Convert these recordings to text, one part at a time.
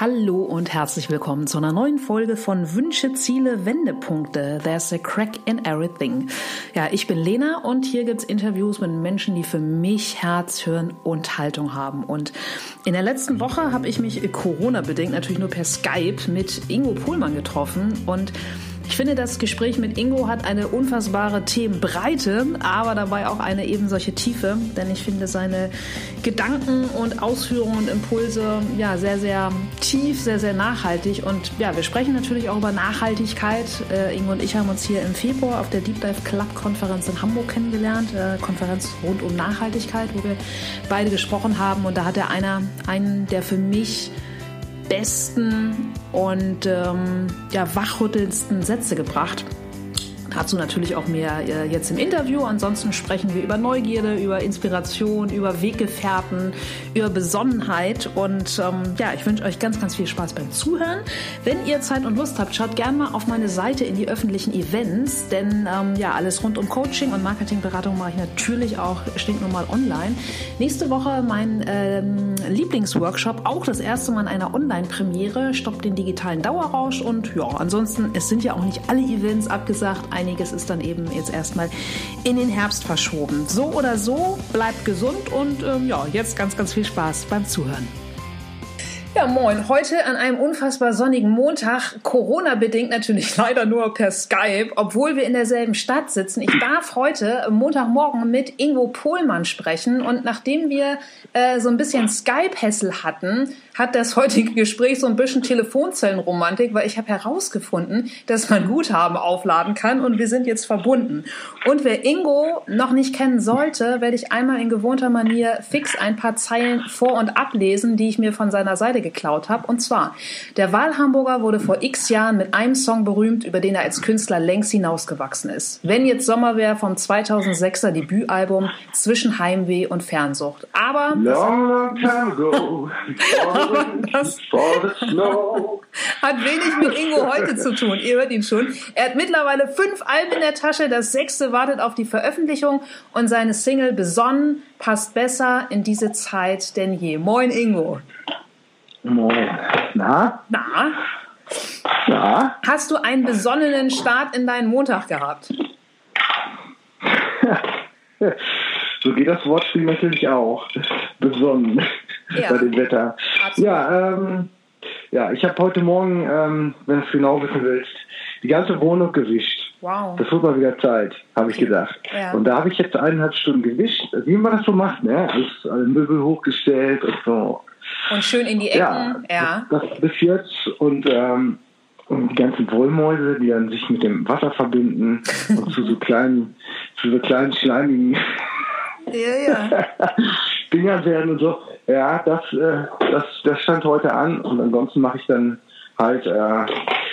Hallo und herzlich willkommen zu einer neuen Folge von Wünsche, Ziele, Wendepunkte. There's a crack in everything. Ja, ich bin Lena und hier gibt's Interviews mit Menschen, die für mich Herz, Hirn und Haltung haben. Und in der letzten Woche habe ich mich Corona-bedingt natürlich nur per Skype mit Ingo Pohlmann getroffen und ich finde, das Gespräch mit Ingo hat eine unfassbare Themenbreite, aber dabei auch eine eben solche Tiefe, denn ich finde seine Gedanken und Ausführungen und Impulse ja sehr, sehr tief, sehr, sehr nachhaltig. Und ja, wir sprechen natürlich auch über Nachhaltigkeit. Äh, Ingo und ich haben uns hier im Februar auf der Deep Dive Club Konferenz in Hamburg kennengelernt, äh, Konferenz rund um Nachhaltigkeit, wo wir beide gesprochen haben. Und da hat er einer einen, der für mich besten und ähm, ja, wachrüttelndsten Sätze gebracht. Dazu natürlich auch mehr äh, jetzt im Interview. Ansonsten sprechen wir über Neugierde, über Inspiration, über Weggefährten, über Besonnenheit. Und ähm, ja, ich wünsche euch ganz, ganz viel Spaß beim Zuhören. Wenn ihr Zeit und Lust habt, schaut gerne mal auf meine Seite in die öffentlichen Events, denn ähm, ja, alles rund um Coaching und Marketingberatung mache ich natürlich auch stinknormal online. Nächste Woche mein ähm, Lieblingsworkshop, auch das erste Mal in einer Online-Premiere, stoppt den digitalen Dauerrausch und ja, ansonsten, es sind ja auch nicht alle Events abgesagt einiges ist dann eben jetzt erstmal in den Herbst verschoben. So oder so, bleibt gesund und ähm, ja, jetzt ganz, ganz viel Spaß beim Zuhören. Ja, moin. Heute an einem unfassbar sonnigen Montag, Corona-bedingt natürlich leider nur per Skype, obwohl wir in derselben Stadt sitzen. Ich darf heute Montagmorgen mit Ingo Pohlmann sprechen und nachdem wir äh, so ein bisschen Skype-Hessel hatten, hat das heutige Gespräch so ein bisschen Telefonzellenromantik, weil ich habe herausgefunden, dass man Guthaben aufladen kann und wir sind jetzt verbunden. Und wer Ingo noch nicht kennen sollte, werde ich einmal in gewohnter Manier fix ein paar Zeilen vor- und ablesen, die ich mir von seiner Seite geklaut habe. Und zwar, der Wahlhamburger wurde vor x Jahren mit einem Song berühmt, über den er als Künstler längst hinausgewachsen ist. Wenn jetzt Sommer wäre vom 2006er Debütalbum Zwischen Heimweh und Fernsucht. Aber... Long, long time ago. das hat wenig mit Ingo heute zu tun. Ihr hört ihn schon. Er hat mittlerweile fünf Alben in der Tasche. Das sechste wartet auf die Veröffentlichung und seine Single Besonnen passt besser in diese Zeit denn je. Moin Ingo. Moin. Na? Na? Na? Hast du einen besonnenen Start in deinen Montag gehabt? so geht das Wortspiel natürlich auch. Besonnen ja. bei dem Wetter. Absolut. Ja, ähm, ja, ich habe heute Morgen, ähm, wenn du es genau wissen willst, die ganze Wohnung gewischt. Wow. Das wird mal wieder Zeit, habe ich gedacht. Ja. Und da habe ich jetzt eineinhalb Stunden gewischt, wie man das so macht, ne? Alles, alle Möbel hochgestellt und so. Und schön in die Ecken, ja. ja. Das, das bis jetzt und ähm, und die ganzen Wollmäuse, die dann sich mit dem Wasser verbinden und zu so kleinen, zu so kleinen schleimigen ja, ja. Dinger werden und so. Ja, das, äh, das, das stand heute an und ansonsten mache ich dann halt äh,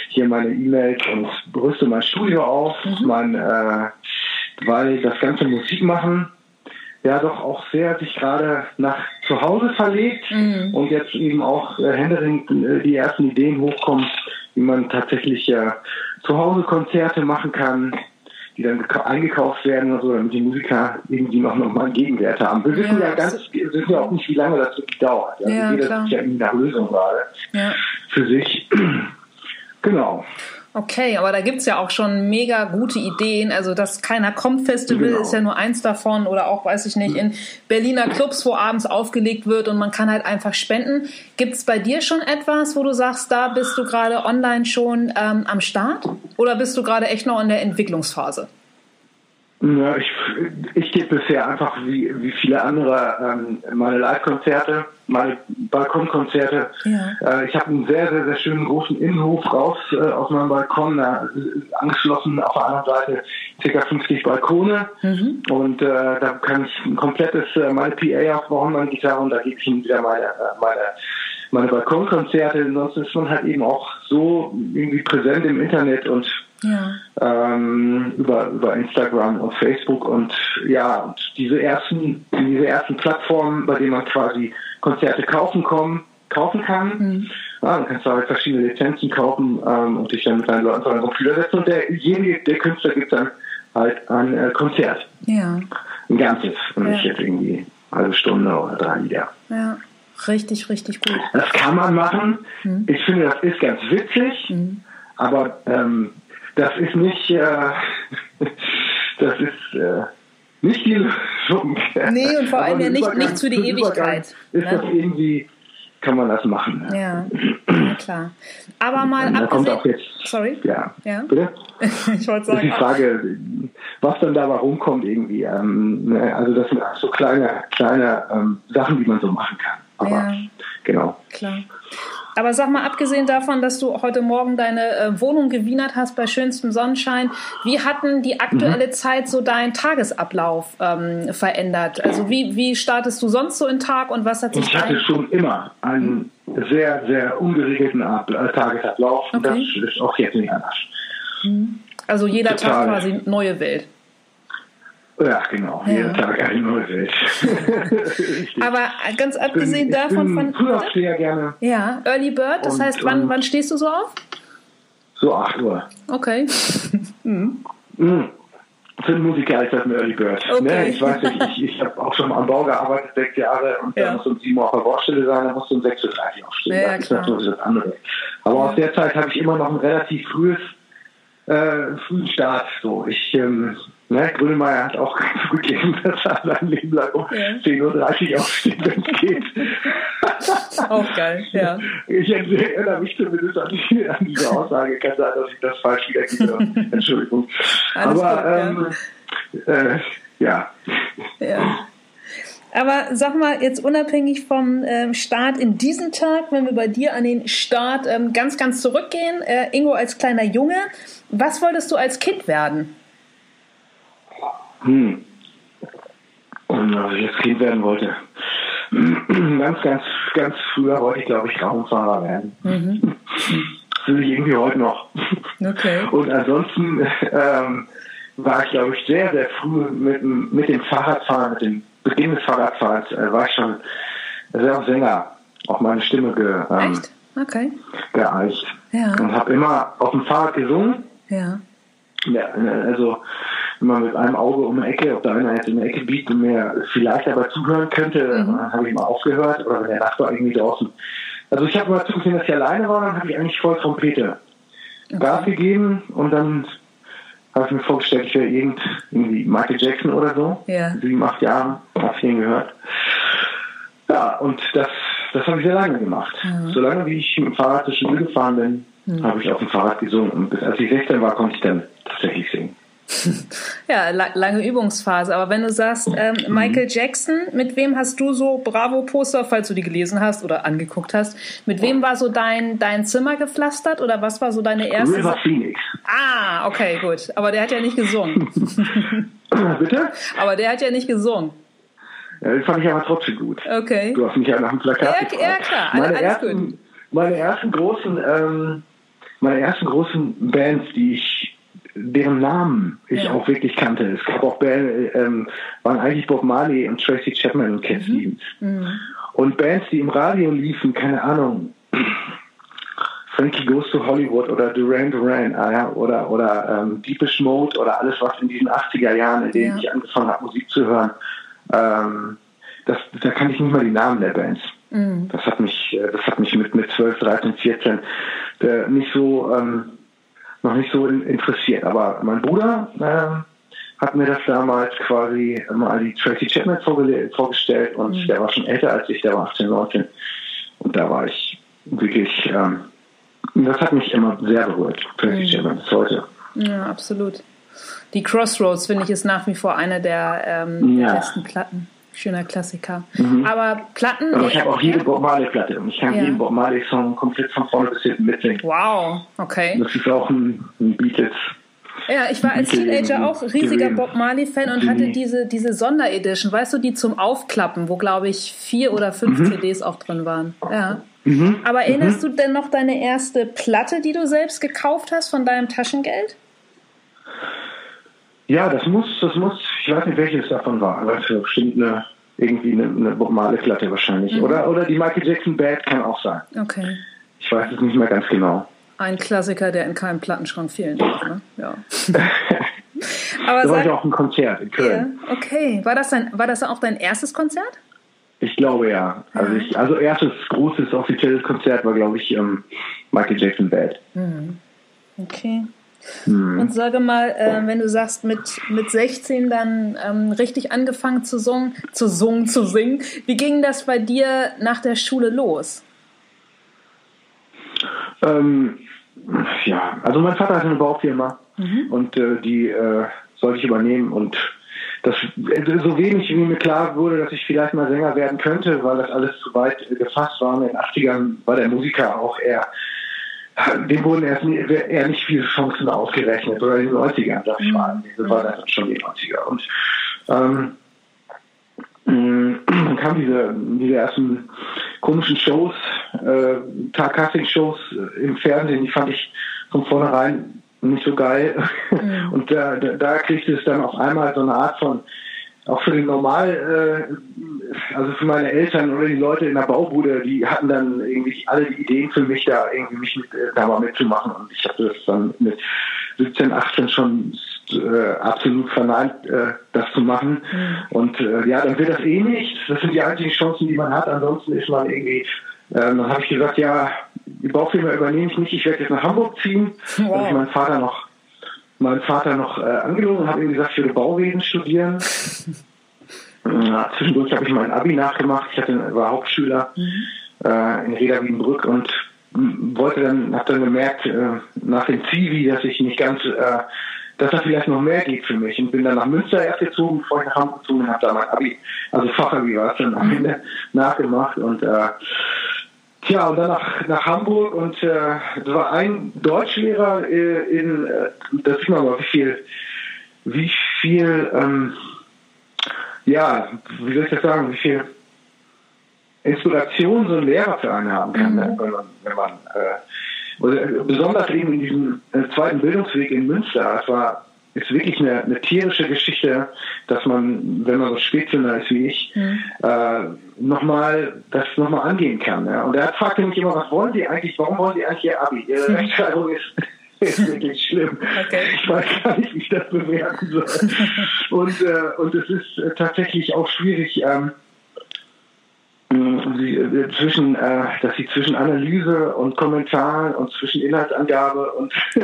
hier meine E-Mails und rüste mein Studio auf, mhm. mein, äh, weil das ganze Musik machen ja doch auch sehr sich gerade nach zu Hause verlegt mhm. und jetzt eben auch äh, händeringend äh, die ersten Ideen hochkommen, wie man tatsächlich ja äh, zu Hause Konzerte machen kann die dann eingekauft werden oder so, damit die Musiker irgendwie noch, noch mal einen Gegenwert haben. Wir wissen ja, ja ganz, wir wissen ja auch nicht, wie lange das wirklich dauert. Also ja, jeder sucht ja irgendwie nach Lösung gerade ja. für sich. genau. Okay, aber da gibt's ja auch schon mega gute Ideen. Also das Keiner kommt Festival genau. ist ja nur eins davon oder auch, weiß ich nicht, in Berliner Clubs, wo abends aufgelegt wird und man kann halt einfach spenden. Gibt's bei dir schon etwas, wo du sagst, da bist du gerade online schon ähm, am Start oder bist du gerade echt noch in der Entwicklungsphase? Ja, ich, ich gebe bisher einfach wie, wie viele andere ähm, meine Live-Konzerte, meine Balkonkonzerte. Ja. Äh, ich habe einen sehr, sehr, sehr schönen großen Innenhof raus äh, aus meinem Balkon, da, äh, angeschlossen auf der anderen Seite ca. 50 Balkone. Mhm. Und äh, da kann ich ein komplettes äh, meine PA aufbauen, meine Gitarre und da gebe ich ihm wieder meine, äh, meine meine Balkonkonzerte, sonst ist man halt eben auch so irgendwie präsent im Internet und ja. ähm, über, über Instagram und Facebook und ja, und diese ersten, diese ersten Plattformen, bei denen man quasi Konzerte kaufen kommen, kaufen kann. Mhm. Ja, dann kannst du halt verschiedene Lizenzen kaufen ähm, und dich dann mit deinen Leuten vor den Computer setzen und derjenige, der Künstler gibt dann halt ein äh, Konzert. Ja. Ein ganzes und ja. nicht jetzt irgendwie eine halbe Stunde oder drei Lieder. Ja. Richtig, richtig gut. Das kann man machen. Mhm. Ich finde, das ist ganz witzig, mhm. aber ähm, das ist nicht, äh, das ist äh, nicht die Lösung. Nee, und vor allem ja nicht, nicht zu die Ewigkeit. Ist ne? das irgendwie kann man das machen. Ja, ja klar. Aber mal da kommt auch jetzt, sorry? Ja, ja? bitte? ich wollte sagen. Ist die Frage, was dann dabei rumkommt irgendwie. Ähm, ne, also das sind so kleine, kleine ähm, Sachen, die man so machen kann. Aber ja. genau. Klar. Aber sag mal, abgesehen davon, dass du heute Morgen deine äh, Wohnung gewienert hast bei schönstem Sonnenschein, wie hatten die aktuelle mhm. Zeit so deinen Tagesablauf ähm, verändert? Also wie, wie startest du sonst so in Tag und was hat sich Ich hatte schon immer einen sehr, sehr ungeregelten Ab äh, Tagesablauf. Okay. Das ist auch jetzt nicht anders. Mhm. Also jeder Total. Tag quasi neue Welt. Ja, genau. Ja. Jeden Tag eine neue Welt. Aber ganz abgesehen bin, davon von. Früher sehr gerne. Ja, Early Bird, das und, heißt, wann, wann stehst du so auf? So 8 Uhr. Okay. mhm. Mhm. Für einen Musiker ist das ein Early Bird. Okay. Ne, ich weiß nicht, ich, ich habe auch schon am Bau gearbeitet, sechs Jahre, und ja. da muss um 7 Uhr auf der Baustelle sein, da musst du um 6.30 Uhr aufstehen. Ja, das ist natürlich das andere. Aber ja. aus der Zeit habe ich immer noch ein relativ frühes, äh, frühen Start. So, ich ähm, Ne, Grönemeyer hat auch zugegeben, dass er sein Leben lang um ja. 10.30 Uhr aufsteht, wenn es geht. auch geil, ja. Ich erinnere mich zumindest an, die, an diese Aussage. Kann sein, dass ich das falsch wiedergebe. Entschuldigung. Alles Aber gut, ähm, ja. Äh, ja. ja. Aber sag mal, jetzt unabhängig vom ähm, Start in diesem Tag, wenn wir bei dir an den Start ähm, ganz, ganz zurückgehen, äh, Ingo als kleiner Junge, was wolltest du als Kind werden? Hm. Und als ich jetzt Kind werden wollte, ganz, ganz, ganz früher wollte ich, glaube ich, Raumfahrer werden. Mhm. Das will ich irgendwie heute noch. Okay. Und ansonsten ähm, war ich, glaube ich, sehr, sehr früh mit, mit dem Fahrradfahren, mit dem Beginn des Fahrradfahrens, äh, war ich schon sehr Sänger, auch meine Stimme ge, ähm, Echt? Okay. geeicht. Ja. Und habe immer auf dem Fahrrad gesungen. Ja. ja also immer mit einem Auge um eine Ecke, ob da einer jetzt in der Ecke biegt und mir vielleicht aber zuhören könnte, mhm. dann habe ich mal aufgehört oder wenn der Nachbar irgendwie draußen. Also ich habe mal zugesehen, dass ich alleine war, dann habe ich eigentlich voll Trompete okay. Gas gegeben und dann habe ich mir vorgestellt, ich wäre irgend, irgendwie Michael Jackson oder so. Ja. Sieben, acht Jahren, habe ich ihn gehört. Ja, und das, das habe ich sehr lange gemacht. Mhm. Solange wie ich mit dem Fahrrad zur Schule gefahren bin, mhm. habe ich auf dem Fahrrad gesungen. Und bis als ich 16 war, konnte ich dann tatsächlich singen. Ja, la lange Übungsphase. Aber wenn du sagst, ähm, mhm. Michael Jackson, mit wem hast du so Bravo-Poster, falls du die gelesen hast oder angeguckt hast, mit wem war so dein, dein Zimmer gepflastert oder was war so deine erste? River Phoenix. Ah, okay, gut. Aber der hat ja nicht gesungen. Bitte? Aber der hat ja nicht gesungen. Ja, den fand ich aber trotzdem gut. Okay. Du hast mich ja nach dem Plakat Ja, gefragt. ja klar. Meine, Alles ersten, gut. meine ersten großen, ähm, meine ersten großen Bands, die ich deren Namen ich ja. auch wirklich kannte. Es gab auch Bands, ähm, waren eigentlich Bob Marley und Tracy Chapman und Cat mhm. Stevens. Mhm. Und Bands, die im Radio liefen, keine Ahnung, Frankie Goes to Hollywood oder Duran Duran äh, oder, oder ähm, Deepish Mode oder alles, was in diesen 80er Jahren, in denen ja. ich angefangen habe, Musik zu hören, ähm, das, da kann ich nicht mal die Namen der Bands. Mhm. Das hat mich, äh, das hat mich mit, mit 12, 13, 14 äh, nicht so ähm, noch nicht so interessiert. Aber mein Bruder äh, hat mir das damals quasi mal die Tracy Chapman vorgestellt und mhm. der war schon älter als ich, der war 18, 19. Und da war ich wirklich, ähm, das hat mich immer sehr berührt, Tracy mhm. Chapman bis heute. Ja, absolut. Die Crossroads, finde ich, ist nach wie vor eine der, ähm, ja. der besten Platten. Schöner Klassiker. Mhm. Aber Platten. Aber ich habe auch jede Bob Marley-Platte und ich kann ja. jeden Bob Marley-Song komplett von vorne bis hinten mitsingen. Wow, okay. Das ist auch ein, ein Beatles. Ja, ich war als Teenager auch riesiger Bob Marley-Fan und hatte diese, diese Sonderedition, weißt du, die zum Aufklappen, wo glaube ich vier oder fünf mhm. CDs auch drin waren. Ja. Mhm. Aber erinnerst mhm. du denn noch deine erste Platte, die du selbst gekauft hast von deinem Taschengeld? Ja, das muss, das muss, ich weiß nicht, welches davon war, aber es bestimmt eine, irgendwie eine, eine normale Platte wahrscheinlich. Mhm. Oder, oder die Michael Jackson Bad kann auch sein. Okay. Ich weiß es nicht mehr ganz genau. Ein Klassiker, der in keinem Plattenschrank fehlen darf, ne? Ja. aber da war ich auch ein Konzert in Köln. Ja, okay. War das, dein, war das auch dein erstes Konzert? Ich glaube ja. Also, ja. Ich, also erstes großes offizielles Konzert war, glaube ich, ähm, Michael Jackson Bad. Mhm. Okay. Mhm. Und sage mal, äh, wenn du sagst, mit, mit 16 dann ähm, richtig angefangen zu singen, zu singen, zu singen, wie ging das bei dir nach der Schule los? Ähm, ja, also mein Vater hatte eine Baufirma mhm. und äh, die äh, sollte ich übernehmen und das, so wenig wie mir klar wurde, dass ich vielleicht mal Sänger werden könnte, weil das alles zu weit gefasst war. In den 80ern war der Musiker auch eher, dem wurden erst eher nicht viele Chancen ausgerechnet. Oder in den 90ern, sag ich mal. Das war dann schon die 90er. Und ähm, dann kamen diese, diese ersten komischen Shows, äh, Tag-Casting-Shows im Fernsehen, die fand ich von vornherein nicht so geil. Mhm. Und da, da, da kriegte es dann auf einmal so eine Art von, auch für den Normal, äh, also für meine Eltern oder die Leute in der Baubude, die hatten dann irgendwie alle die Ideen für mich, da irgendwie mich mit, äh, da mal mitzumachen. Und ich hatte das dann mit 17, 18 schon äh, absolut verneint, äh, das zu machen. Mhm. Und äh, ja, dann wird das eh nicht. Das sind die einzigen Chancen, die man hat. Ansonsten ist man irgendwie ähm, dann habe ich gesagt, ja, die Baufirma übernehme ich nicht, ich werde jetzt nach Hamburg ziehen. Wow. Dann habe ich meinen Vater noch, meinen Vater noch äh, angelogen und habe ihm gesagt, ich würde Bauwesen studieren. Ja, zwischendurch habe ich mein Abi nachgemacht. Ich hatte, war Hauptschüler mhm. äh, in Reda Wiedenbrück und wollte dann, habe dann gemerkt, äh, nach dem Zivi, dass ich nicht ganz äh, dass da vielleicht noch mehr geht für mich. Und bin dann nach Münster erst gezogen, bevor ich nach Hamburg gezogen bin, habe da mein Abi, also Fachabi war es dann am Ende nachgemacht und äh, Tja, und dann nach, nach Hamburg und äh, da war ein Deutschlehrer äh, in, äh, das sieht man mal, wie viel, wie viel, ähm, ja, wie soll ich das sagen, wie viel Inspiration so ein Lehrer für einen haben kann, ne? mhm. ne? wenn man, wenn man äh, oder besonders eben in diesem äh, zweiten Bildungsweg in Münster, es war ist wirklich eine, eine, tierische Geschichte, dass man, wenn man so Spätzünder ist wie ich, mhm. äh, nochmal das nochmal angehen kann. Ja? Und er fragte mich immer, was wollen Sie eigentlich, warum wollen Sie eigentlich Ihr Abi? Ihre. Rechtschreibung ist, ist wirklich schlimm. Okay. Ich weiß gar nicht, wie ich das bewerten soll. und, äh, und es ist äh, tatsächlich auch schwierig, ähm, sie, äh, zwischen, äh, dass sie zwischen Analyse und Kommentar und zwischen Inhaltsangabe und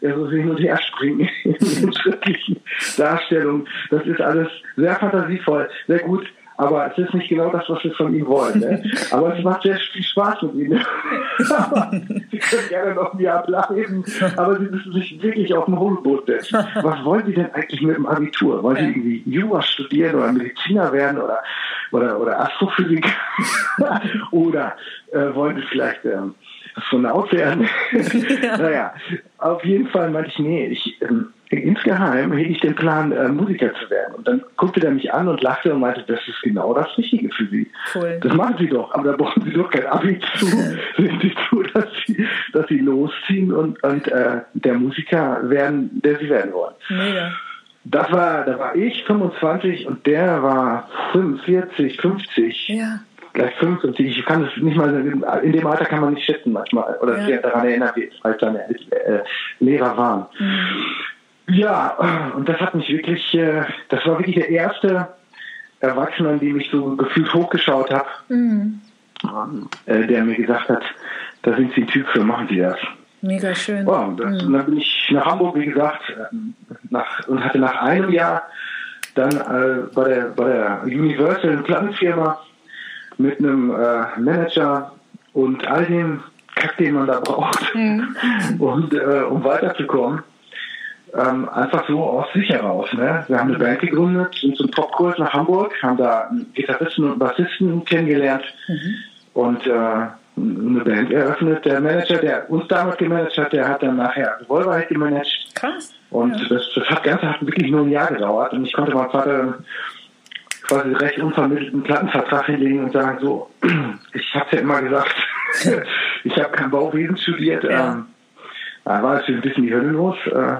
ja, so hin und her springen in den schriftlichen Darstellungen. Das ist alles sehr fantasievoll, sehr gut. Aber es ist nicht genau das, was wir von ihm wollen. Ne? Aber es macht sehr viel Spaß mit ihnen. sie können gerne noch ein Jahr bleiben, aber sie müssen sich wirklich auf den Hohlboot setzen. Was wollen sie denn eigentlich mit dem Abitur? Wollen sie irgendwie Jura studieren oder Mediziner werden oder oder, oder Astrophysik oder äh, wollen sie vielleicht ähm, Astronaut werden. ja. naja, auf jeden Fall meinte ich, nee, ich, ähm, insgeheim hätte ich den Plan, äh, Musiker zu werden. Und dann guckte er mich an und lachte und meinte, das ist genau das Richtige für Sie. Cool. Das machen Sie doch, aber da brauchen Sie doch kein Abi zu. Sehen Sie zu, dass Sie, dass Sie losziehen und, und äh, der Musiker werden, der Sie werden wollen. Mega. Das war, da war ich 25 und der war 45, 50. Ja. Gleich 55. Ich kann es nicht mal, in dem Alter kann man nicht schätzen manchmal oder ja. daran erinnern, wie als seine äh, Lehrer waren. Mhm. Ja, und das hat mich wirklich, äh, das war wirklich der erste Erwachsene, an dem ich so gefühlt hochgeschaut habe, mhm. äh, der mir gesagt hat, da sind Sie ein Typ für, machen Sie das. Mega schön. Und, das, mhm. dann bin ich nach Hamburg, wie gesagt, nach, und hatte nach einem Jahr dann äh, bei, der, bei der Universal Plattenfirma mit einem äh, Manager und all dem Kack, den man da braucht, mhm. und äh, um weiterzukommen. Ähm, einfach so aus sich heraus. Ne? Wir haben eine Band gegründet, sind zum Popkurs nach Hamburg, haben da Gitarristen und Bassisten kennengelernt mhm. und äh, eine Band eröffnet. Der Manager, der uns damals gemanagt hat, der hat dann nachher Revolver halt gemanagt. Krass. Und ja. das, das hat Ganze hat wirklich nur ein Jahr gedauert. Und ich konnte meinem Vater quasi recht unvermittelten Plattenvertrag hinlegen und sagen, so, ich habe ja immer gesagt, ich habe kein Bauwesen studiert. Ja. Ähm, war natürlich ein bisschen die Hölle los, äh,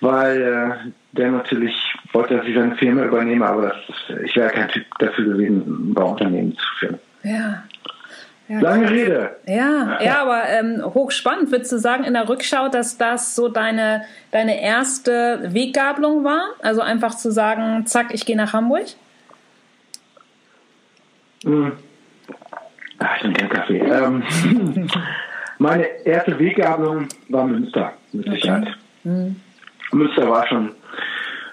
weil äh, der natürlich wollte, dass ich seine Firma übernehme, aber das, ich wäre kein Typ dafür gewesen, ein Bauunternehmen zu führen. Ja. Ja, Lange Rede. Ja, ja, aber ähm, hochspannend. Würdest du sagen in der Rückschau, dass das so deine, deine erste Weggabelung war? Also einfach zu sagen, zack, ich gehe nach Hamburg? Hm. Ach, ich trinke Kaffee. Ähm, meine erste Weggabelung war Münster, mit Sicherheit. Okay. Mhm. Münster war schon,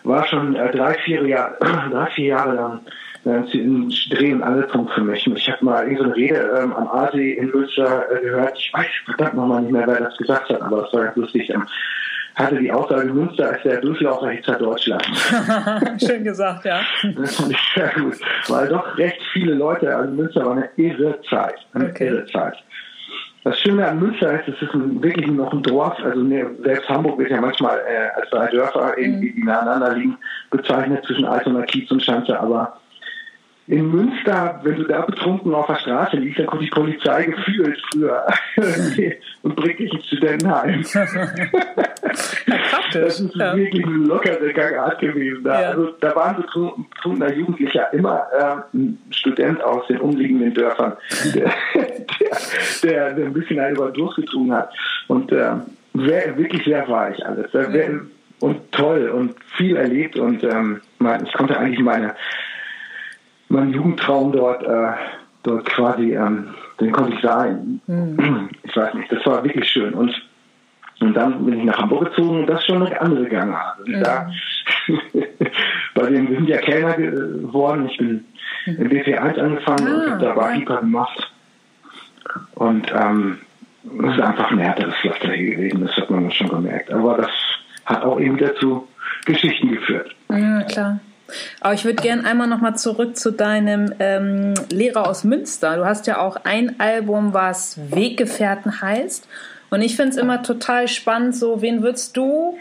war schon äh, drei, vier Jahre, drei, vier Jahre lang äh, ein Dreh- und Angelpunkt für mich. Ich habe mal irgendeine Rede ähm, am Aasee in Münster äh, gehört. Ich weiß verdammt nochmal nicht mehr, wer das gesagt hat, aber es war ganz lustig. Ähm, hatte die Aussage, Münster ist der Durchlauferhitzer Deutschlands. Schön gesagt, ja. Das fand ich sehr gut, weil doch recht viele Leute, also Münster war eine irre Zeit, eine okay. irre Zeit. Das Schöne an Münster ist, es ist ein, wirklich noch ein Dorf. Also ne, selbst Hamburg wird ja manchmal äh, als drei Dörfer, mhm. die nacheinander liegen, bezeichnet zwischen Altona, Kiez und Schanze. Aber in Münster, wenn du da betrunken auf der Straße liegst, dann kommt die Polizei gefühlt früher und bringt dich ins Studentenheim. das ist ja. wirklich eine lockere Gangart gewesen. Da, ja. also, da waren betrunkener Jugendlicher immer äh, ein Student aus den umliegenden Dörfern, der, der, der, ein bisschen einen über durchgetrunken hat. Und äh, sehr, wirklich sehr weich alles. Mhm. Und toll und viel erlebt und ähm, ich konnte eigentlich meine mein Jugendtraum dort, äh, dort quasi, ähm, den konnte ich sein. Mhm. Ich weiß nicht, das war wirklich schön. Und, und dann bin ich nach Hamburg gezogen und das ist schon eine andere Gangart. Also mhm. da, bei wir sind ja Kellner geworden, ich bin mhm. im BP1 angefangen ah, und habe da Barkeeper gemacht. Und ähm, es ist einfach ein härteres Pflaster hier gewesen, das hat man schon gemerkt. Aber das hat auch eben wieder zu Geschichten geführt. Ja, klar. Aber ich würde gerne einmal nochmal zurück zu deinem ähm, Lehrer aus Münster. Du hast ja auch ein Album, was Weggefährten heißt. Und ich finde es immer total spannend, so, wen würdest du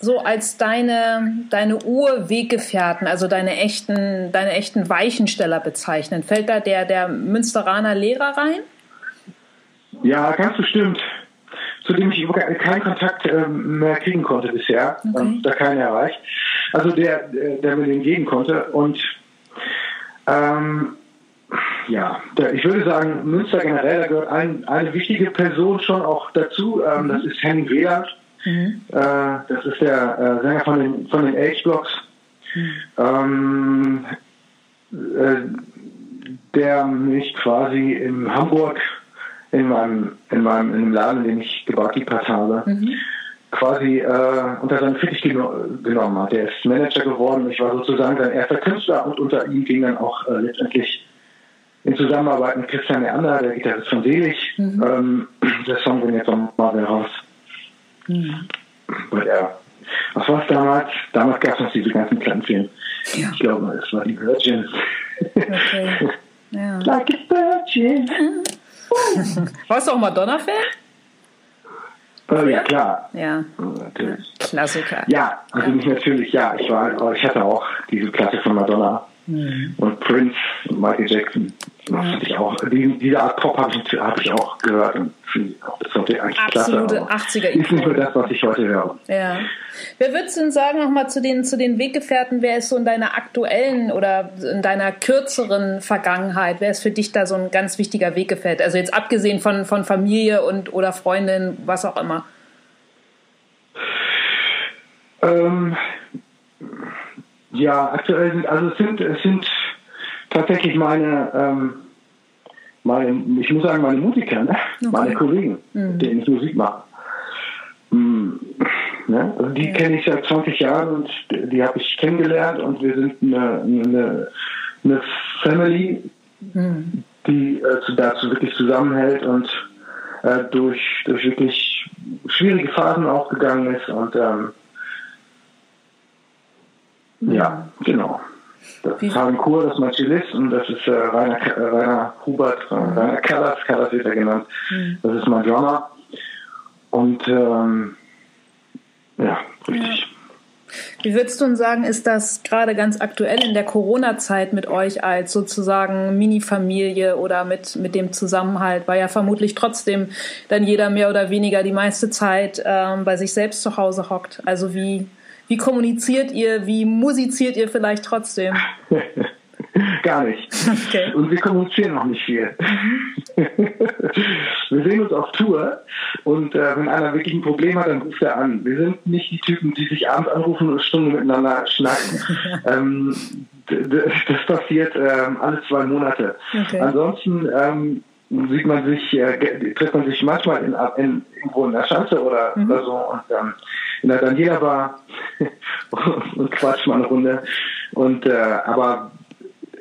so als deine, deine Urweggefährten, also deine echten, deine echten Weichensteller bezeichnen? Fällt da der, der Münsteraner Lehrer rein? Ja, ganz bestimmt. Zu dem ich keinen Kontakt ähm, mehr kriegen konnte bisher. Okay. Ähm, da keinen erreicht also der, der mir den geben konnte. Und ähm, ja, ich würde sagen, Münster generell, da gehört ein, eine wichtige Person schon auch dazu. Ähm, mhm. Das ist Henning Wehlert. Mhm. Äh, das ist der äh, Sänger von den, von den H-Blocks. Mhm. Ähm, äh, der mich quasi in Hamburg in meinem, in meinem in dem Laden, den ich gebarkeepert habe, mhm quasi äh, unter seinen Fittich geno genommen hat. Er ist Manager geworden. Ich war sozusagen sein erster Künstler und unter ihm ging dann auch äh, letztendlich in Zusammenarbeit mit Christian Leander, der Gitarrist von Selig, mhm. ähm, der Song bin jetzt auch mal raus. Mhm. Weil er, was war es damals? Damals gab es noch diese ganzen Plattenfilme. Ja. Ich glaube, es war die Virgin. Okay. Ja. like a Virgin. Warst du auch Madonna-Fan? Äh, ja, klar. Ja. Natürlich. Klassiker. Ja, also ja. natürlich, ja. Ich war, ich hatte auch diese Klasse von Madonna mhm. und Prince und Michael Jackson. Das ich auch, die, diese Art Pop habe ich, hab ich auch gehört und finde auch bis heute eigentlich Absolute klasse. 80er Ist nicht nur das, was ich heute höre. Ja. Wer würdest du denn sagen, nochmal zu den, zu den Weggefährten, wer ist so in deiner aktuellen oder in deiner kürzeren Vergangenheit, wer ist für dich da so ein ganz wichtiger Weggefährt? Also jetzt abgesehen von, von Familie und oder Freundin, was auch immer. Ähm, ja, aktuell sind, also es sind, es sind tatsächlich meine, ähm, meine, ich muss sagen, meine Musiker, ne? okay. meine Kollegen, mhm. mit denen ich Musik mache. Mhm. Ne? Also die ja. kenne ich seit 20 Jahren und die, die habe ich kennengelernt und wir sind eine, eine, eine Family, mhm. die äh, dazu wirklich zusammenhält und äh, durch, durch wirklich schwierige Phasen auch gegangen ist und ähm, ja, genau. Das ist Harvey Kur, das ist mein Cellist und das ist äh, Rainer, äh, Rainer Hubert, äh, mhm. Rainer Kellers, Kellers wird er genannt. Mhm. Das ist mein Drummer. Und ähm, ja, richtig. Ja. Wie würdest du denn sagen, ist das gerade ganz aktuell in der Corona-Zeit mit euch als sozusagen Mini-Familie oder mit, mit dem Zusammenhalt, weil ja vermutlich trotzdem dann jeder mehr oder weniger die meiste Zeit ähm, bei sich selbst zu Hause hockt. Also wie, wie kommuniziert ihr? Wie musiziert ihr vielleicht trotzdem? Gar nicht. Okay. Und wir kommunizieren auch nicht viel. Mhm. wir sehen uns auf Tour und äh, wenn einer wirklich ein Problem hat, dann ruft er an. Wir sind nicht die Typen, die sich abends anrufen und Stunden miteinander schnacken. ähm, das passiert ähm, alle zwei Monate. Okay. Ansonsten ähm, sieht man sich, äh, trifft man sich manchmal in, in, irgendwo in der Schanze oder, mhm. oder so und ähm, in der Daniela Bar und quatscht mal eine Runde. Und äh, aber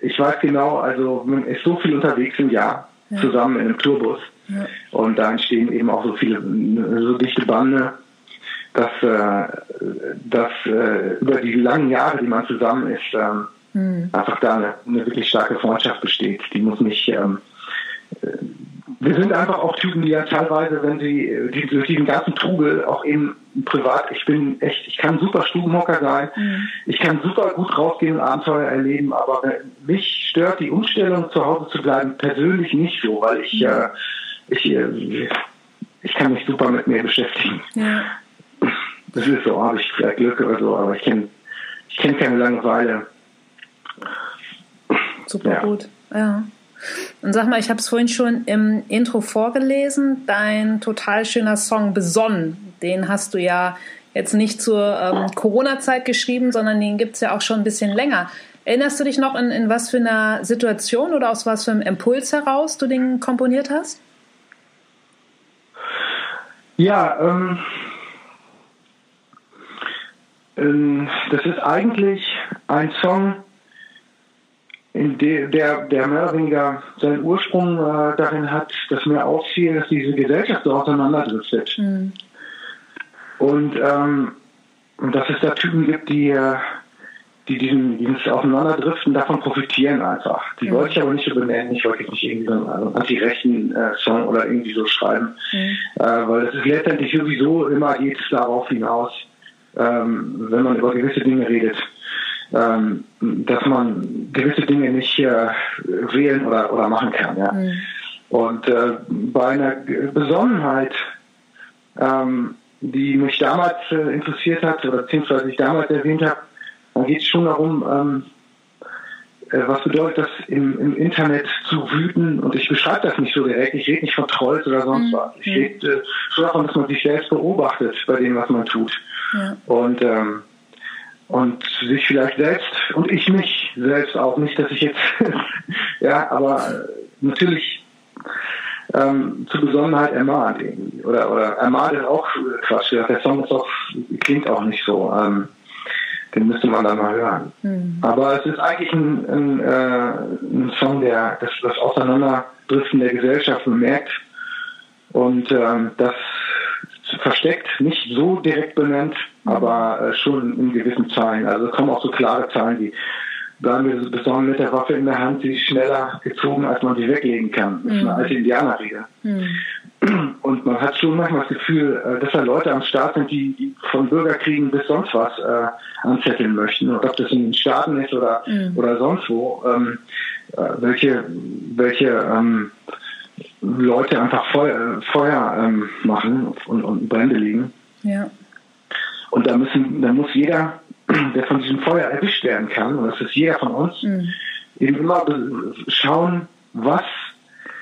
ich weiß genau, also man ist so viel unterwegs im Jahr ja. zusammen in einem Tourbus. Ja. Und da entstehen eben auch so viele, so dichte Bande, dass, äh, dass äh, über die langen Jahre, die man zusammen ist, ähm, mhm. einfach da eine, eine, wirklich starke Freundschaft besteht. Die muss nicht ähm, wir sind einfach auch Typen, die ja teilweise, wenn sie die, durch diesen ganzen Trubel auch eben privat, ich bin echt, ich kann super Stubenhocker sein, mhm. ich kann super gut rausgehen und Abenteuer erleben, aber mich stört die Umstellung, zu Hause zu bleiben, persönlich nicht so, weil ich, mhm. äh, ich, äh, ich kann mich super mit mir beschäftigen. Ja. Das ist so, habe ich vielleicht Glück oder so, aber ich kenne ich kenn keine Langeweile. Super ja. gut, ja. Und sag mal, ich habe es vorhin schon im Intro vorgelesen, dein total schöner Song Besonnen, den hast du ja jetzt nicht zur ähm, Corona-Zeit geschrieben, sondern den gibt es ja auch schon ein bisschen länger. Erinnerst du dich noch, in, in was für einer Situation oder aus was für einem Impuls heraus du den komponiert hast? Ja, ähm, ähm, das ist eigentlich ein Song, in de, der, der mehr oder weniger seinen Ursprung äh, darin hat, dass mir auffiel, dass diese Gesellschaft so auseinanderdriftet. Mhm. Und ähm, dass es da Typen gibt, die, äh, die diesen, dieses Auseinanderdriften davon profitieren einfach. Die mhm. wollte ich aber nicht so benennen, ich wollte nicht irgendwie so einen antirechten äh, Song oder irgendwie so schreiben, mhm. äh, weil es ist letztendlich sowieso immer geht es darauf hinaus, ähm, wenn man über gewisse Dinge redet, ähm, dass man gewisse Dinge nicht äh, wählen oder, oder machen kann. Ja. Mhm. Und äh, bei einer Besonnenheit, ähm, die mich damals äh, interessiert hat oder beziehungsweise ich damals erwähnt habe, dann geht es schon darum, ähm, äh, was bedeutet das im, im, Internet zu wüten? Und ich beschreibe das nicht so direkt. Ich rede nicht von Trolls oder sonst mhm. was. Ich rede äh, schon davon, dass man sich selbst beobachtet bei dem, was man tut. Ja. Und ähm, und sich vielleicht selbst und ich mich selbst auch nicht, dass ich jetzt ja, aber äh, natürlich ähm, zur Besonnenheit ermahnt irgendwie oder oder ermahnt ist auch Quatsch. Der Song ist auch klingt auch nicht so. Ähm, den müsste man dann mal hören. Mhm. Aber es ist eigentlich ein, ein, äh, ein Song, der das, das Auseinanderdriften der Gesellschaft bemerkt und ähm, das versteckt, nicht so direkt benennt, aber äh, schon in gewissen Zahlen. Also es kommen auch so klare Zahlen, die bleiben wir besonders mit der Waffe in der Hand, sie ist schneller gezogen, als man sie weglegen kann. Das ist eine mhm. alte Indianerrede. Mhm. Und man hat schon manchmal das Gefühl, äh, dass da Leute am Start sind, die, die von Bürgerkriegen bis sonst was äh, anzetteln möchten. Und ob das in den Staaten ist oder, mhm. oder sonst wo, ähm, äh, welche, welche ähm, Leute einfach Feuer, Feuer ähm, machen und, und Brände liegen. Ja. Und da müssen, da muss jeder, der von diesem Feuer erwischt werden kann, und das ist jeder von uns, mhm. eben immer schauen, was,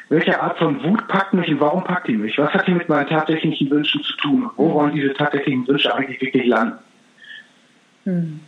welche Art von Wut packt mich und warum packt die mich? Was hat die mit meinen tatsächlichen Wünschen zu tun? Wo mhm. wollen diese tatsächlichen Wünsche eigentlich wirklich landen? Mhm.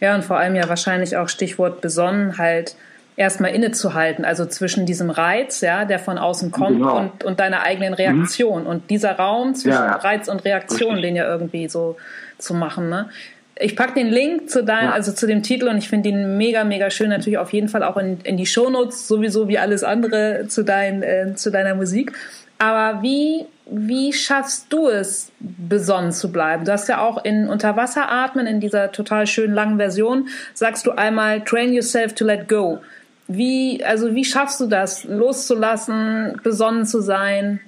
Ja, und vor allem ja wahrscheinlich auch Stichwort Besonnenheit erstmal innezuhalten, also zwischen diesem Reiz, ja, der von außen kommt genau. und, und deiner eigenen Reaktion. Mhm. Und dieser Raum zwischen ja, ja. Reiz und Reaktion, Richtig. den ja irgendwie so zu machen. Ne? Ich packe den Link zu dein, ja. also zu dem Titel und ich finde ihn mega, mega schön. Natürlich auf jeden Fall auch in, in die Shownotes, sowieso wie alles andere zu, dein, äh, zu deiner Musik. Aber wie, wie schaffst du es, besonnen zu bleiben? Du hast ja auch in Unterwasseratmen, in dieser total schönen langen Version, sagst du einmal, train yourself to let go. Wie, also wie schaffst du das, loszulassen, besonnen zu sein?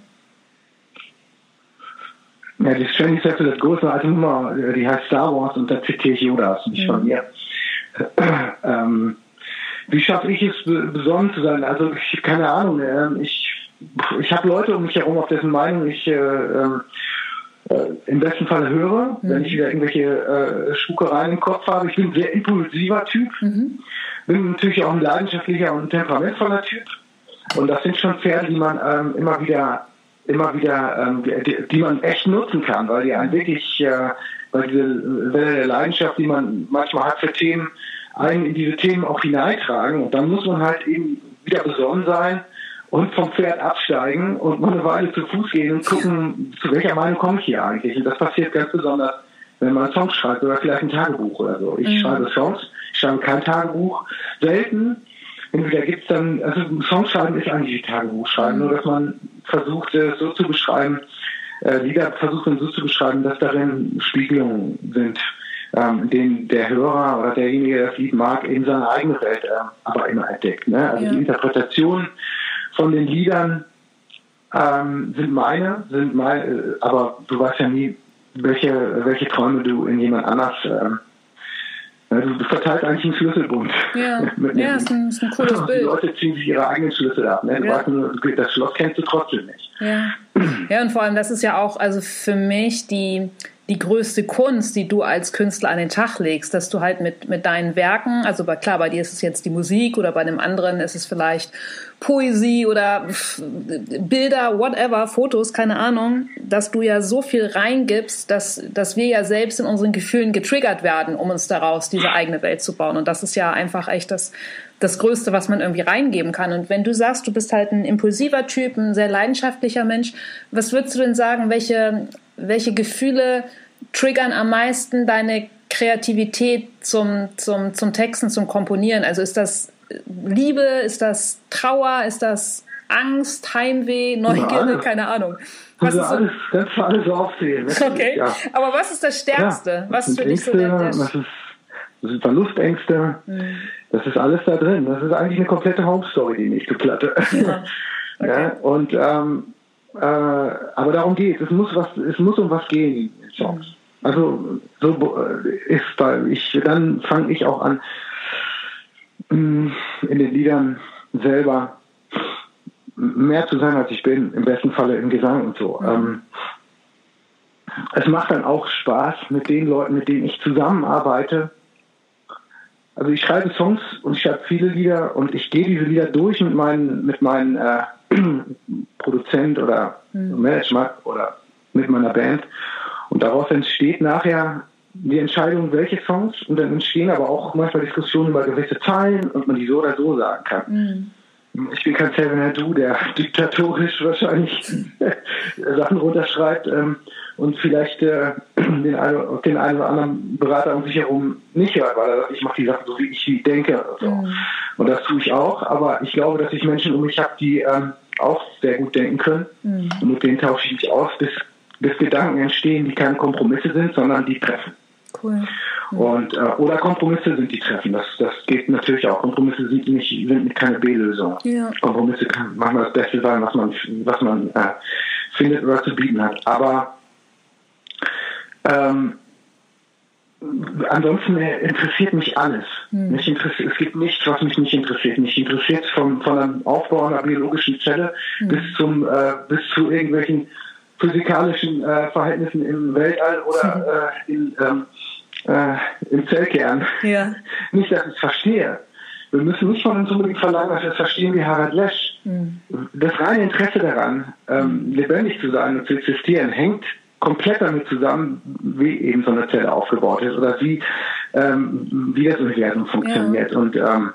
Ja, die Strange Set das große alte Nummer, die heißt Star Wars und da zitiere ich Yoda, nicht mhm. von mir. ähm, wie schaffe ich es, besonnen zu sein? Also ich keine Ahnung. Ähm, ich ich habe Leute um mich herum, auf dessen Meinung ich äh, ähm, äh, im besten Fall höre, mhm. wenn ich wieder irgendwelche äh, Spukereien im Kopf habe. Ich bin ein sehr impulsiver Typ, mhm. bin natürlich auch ein leidenschaftlicher und temperamentvoller Typ. Und das sind schon Pferde, die man ähm, immer wieder, immer wieder, ähm, die, die, man echt nutzen kann, weil die einen wirklich, äh, weil diese Welle der Leidenschaft, die man manchmal hat für Themen, einen in diese Themen auch hineintragen. Und dann muss man halt eben wieder besonnen sein und vom Pferd absteigen und mal eine Weile zu Fuß gehen und gucken, zu welcher Meinung komme ich hier eigentlich. Und das passiert ganz besonders, wenn man Songs schreibt oder vielleicht ein Tagebuch oder so. Ich mhm. schreibe Songs, ich schreibe kein Tagebuch, selten. Entweder gibt es dann, also Songs schreiben ist eigentlich wie Tagebuch schreiben, mhm. nur dass man versucht, es so zu beschreiben, äh, Lieder versucht man so zu beschreiben, dass darin Spiegelungen sind ähm, den der Hörer oder derjenige, der das Lied mag, in seine eigene Welt äh, aber immer entdeckt. Ne? Also ja. die Interpretation von den Liedern ähm, sind meine, sind meine, äh, aber du weißt ja nie, welche, welche Träume du in jemand anders ähm, du verteilst eigentlich einen Schlüsselbund. Ja, ja ist, ein, ist ein cooles Bild. Die Leute ziehen sich ihre eigenen Schlüssel ab. Ne? Du ja. weißt nur, das Schloss kennst du trotzdem nicht. Ja. ja, und vor allem, das ist ja auch, also für mich die, die größte Kunst, die du als Künstler an den Tag legst, dass du halt mit, mit deinen Werken, also bei, klar, bei dir ist es jetzt die Musik oder bei einem anderen ist es vielleicht Poesie oder Bilder, whatever, Fotos, keine Ahnung, dass du ja so viel reingibst, dass, dass wir ja selbst in unseren Gefühlen getriggert werden, um uns daraus diese eigene Welt zu bauen. Und das ist ja einfach echt das, das Größte, was man irgendwie reingeben kann. Und wenn du sagst, du bist halt ein impulsiver Typ, ein sehr leidenschaftlicher Mensch, was würdest du denn sagen, welche, welche Gefühle triggern am meisten deine Kreativität zum, zum, zum Texten, zum Komponieren? Also ist das Liebe, ist das Trauer, ist das Angst, Heimweh, Neugierde, keine Ahnung. Was alles, so? kannst du alles aufzählen. Okay, ja. aber was ist das Stärkste? Ja, was ist für dich so der, der das, ist, das sind Verlustängste, mhm. das ist alles da drin. Das ist eigentlich eine komplette Home-Story, die nächste Platte. Ja. Okay. und ähm, äh, aber darum geht es. Es muss was, es muss um was gehen Songs. Mhm. Also so äh, ist weil ich dann fange ich auch an mm, in den Liedern selber mehr zu sein, als ich bin, im besten Falle im Gesang und so. Mhm. Ähm, es macht dann auch Spaß mit den Leuten, mit denen ich zusammenarbeite. Also ich schreibe Songs und ich schreibe viele Lieder und ich gehe diese Lieder durch mit meinen, mit meinen äh, Produzent oder mhm. Management oder mit meiner Band. Und daraus entsteht nachher die Entscheidung, welche Songs, und dann entstehen aber auch manchmal Diskussionen über gewisse Zahlen und man die so oder so sagen kann. Mhm. Ich bin kein Seven Du, der diktatorisch wahrscheinlich Sachen runterschreibt ähm, und vielleicht äh, den, einen, den einen oder anderen Berater um sich herum nicht hört, weil er sagt, ich mache die Sachen so, wie ich denke. Und, so. Mhm. und das tue ich auch, aber ich glaube, dass ich Menschen um mich habe, die ähm, auch sehr gut denken können. Mhm. Und mit denen tausche ich mich aus, bis, bis Gedanken entstehen, die keine Kompromisse sind, sondern die treffen. Cool. Und, äh, oder Kompromisse sind die Treffen. Das, das geht natürlich auch. Kompromisse sind nicht sind keine B-Lösung. Ja. Kompromisse kann manchmal das Beste sein, was man, was man äh, findet oder zu bieten hat. Aber ähm, ansonsten interessiert mich alles. Hm. Mich interessiert, es gibt nichts, was mich nicht interessiert. Mich interessiert vom, von einem Aufbau einer biologischen Zelle hm. bis zum äh, bis zu irgendwelchen physikalischen äh, Verhältnissen im Weltall oder hm. äh, in, ähm, äh, im Zellkern. Ja. Nicht, dass ich es verstehe. Wir müssen nicht von uns unbedingt verlangen, dass wir es verstehen wie Harald Lesch. Mhm. Das reine Interesse daran, ähm, lebendig zu sein und zu existieren, hängt komplett damit zusammen, wie eben so eine Zelle aufgebaut ist oder wie, ähm, wie das Universum funktioniert. Ja. Und ähm,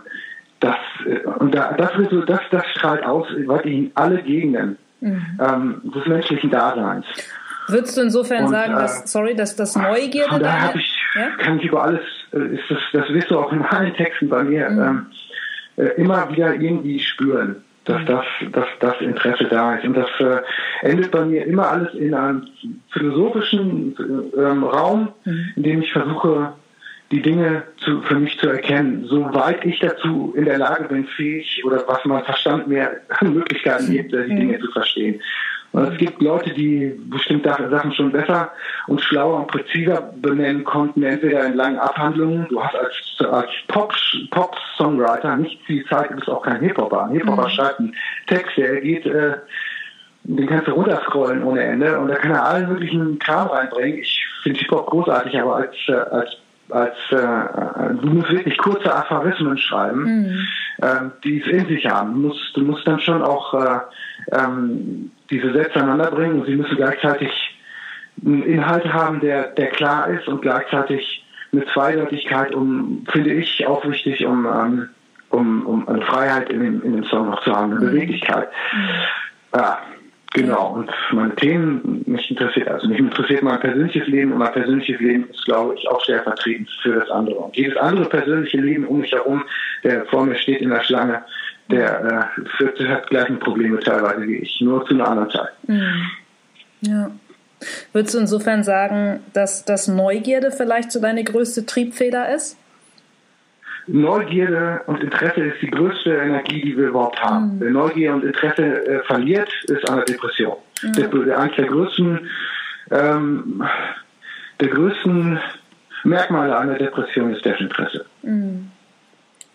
das, äh, und da, das, das, das strahlt aus wirklich in alle Gegenden mhm. ähm, des menschlichen Daseins. Würdest du insofern und, sagen, dass, äh, sorry, dass das Neugierde von daher deine, ich, ja? kann ich über alles, äh, ist das, das wirst du auch in allen Texten bei mir mhm. ähm, äh, immer wieder irgendwie spüren, dass das, dass das Interesse da ist. Und das äh, endet bei mir immer alles in einem philosophischen ähm, Raum, mhm. in dem ich versuche, die Dinge zu, für mich zu erkennen, soweit ich dazu in der Lage bin, fähig oder was mein Verstand mir Möglichkeiten gibt, die mhm. Dinge zu verstehen. Es gibt Leute, die bestimmte Sachen schon besser und schlauer und präziser benennen konnten, entweder in langen Abhandlungen. Du hast als, als Pop-Songwriter nicht viel Zeit, du bist auch kein Hip-Hopper. Ein Hip-Hopper mhm. schreibt einen Text, der geht äh, den kannst du runterscrollen ohne Ende und da kann er allen möglichen Kram reinbringen. Ich finde Hip-Hop großartig, aber als, äh, als als äh, du musst wirklich kurze Aphorismen schreiben, mhm. ähm, die es in sich haben. Du musst, du musst dann schon auch äh, ähm, diese Sätze aneinander bringen und sie müssen gleichzeitig einen Inhalt haben, der, der klar ist und gleichzeitig eine Zweideutigkeit, um, finde ich, auch wichtig, um, ähm, um, um eine Freiheit in dem, in dem Song noch zu haben, eine mhm. Beweglichkeit. Ja, genau. Und meine Themen mich interessiert, also mich interessiert mein persönliches Leben und mein persönliches Leben ist, glaube ich, auch stellvertretend für das andere. Und jedes andere persönliche Leben um mich herum, der vor mir steht in der Schlange, der äh, führt, hat gleiche Probleme teilweise wie ich, nur zu einer anderen Zeit. Mhm. Ja. Würdest du insofern sagen, dass das Neugierde vielleicht so deine größte Triebfeder ist? Neugierde und Interesse ist die größte Energie, die wir überhaupt haben. Mhm. Wer Neugier und Interesse äh, verliert, ist eine Depression. Mhm. Der, eines der größten, ähm, der größten Merkmale einer Depression ist Desinteresse. Mhm.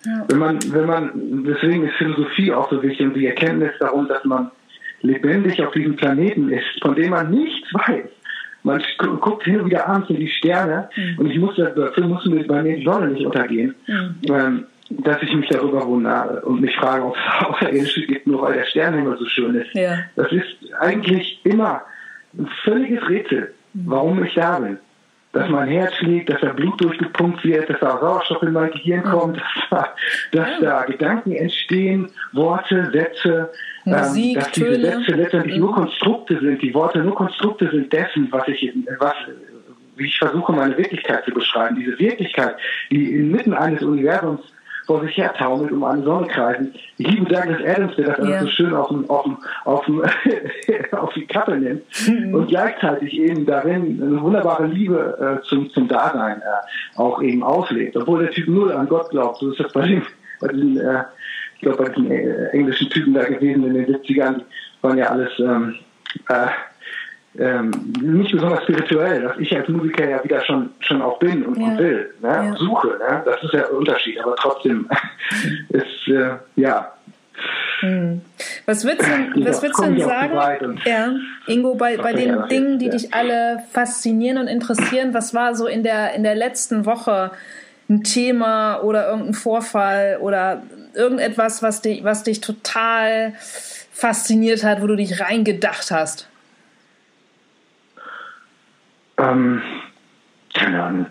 Ja. Wenn man, wenn man, deswegen ist Philosophie auch so wichtig und die Erkenntnis darum, dass man lebendig auf diesem Planeten ist, von dem man nichts weiß. Man guckt hin und wieder abends in die Sterne mhm. und ich musste, dafür musste bei mir die Sonne nicht untergehen, mhm. ähm, dass ich mich darüber wundere und mich frage, ob es Außerirdische gibt, nur weil der Sternenhimmel so schön ist. Ja. Das ist eigentlich immer ein völliges Rätsel, mhm. warum ich da bin dass mein Herz schlägt, dass da Blut durchgepumpt wird, dass da Sauerstoff in mein Gehirn mhm. kommt, dass da, dass da Gedanken entstehen, Worte, Sätze, Musik, ähm, dass diese Sätze letztendlich nur Konstrukte sind, die Worte nur Konstrukte sind dessen, was ich, was, wie ich versuche, meine Wirklichkeit zu beschreiben. Diese Wirklichkeit, die inmitten eines Universums vor sich her taumelt, um eine Sonne kreisen. Ich liebe Douglas Adams, der das ja. so schön auf, dem, auf, dem, auf, dem, auf die Kappe nimmt mhm. und gleichzeitig eben darin eine wunderbare Liebe äh, zum, zum Dasein äh, auch eben auslebt. Obwohl der Typ null an Gott glaubt. So ist das bei dem, bei den, äh, ich glaube, bei den äh, englischen Typen da gewesen in den 70ern, waren ja alles ähm, äh, ähm, nicht besonders spirituell, dass ich als Musiker ja wieder schon, schon auch bin und, ja. und will, ne? Ja. suche. Ne? Das ist ja ein Unterschied, aber trotzdem ist, äh, ja. Hm. Was würdest du, was würdest du denn sagen, ja, Ingo, bei, bei den Dingen, die ja. dich alle faszinieren und interessieren, was war so in der, in der letzten Woche ein Thema oder irgendein Vorfall oder irgendetwas, was dich, was dich total fasziniert hat, wo du dich reingedacht hast? Ähm, keine Ahnung.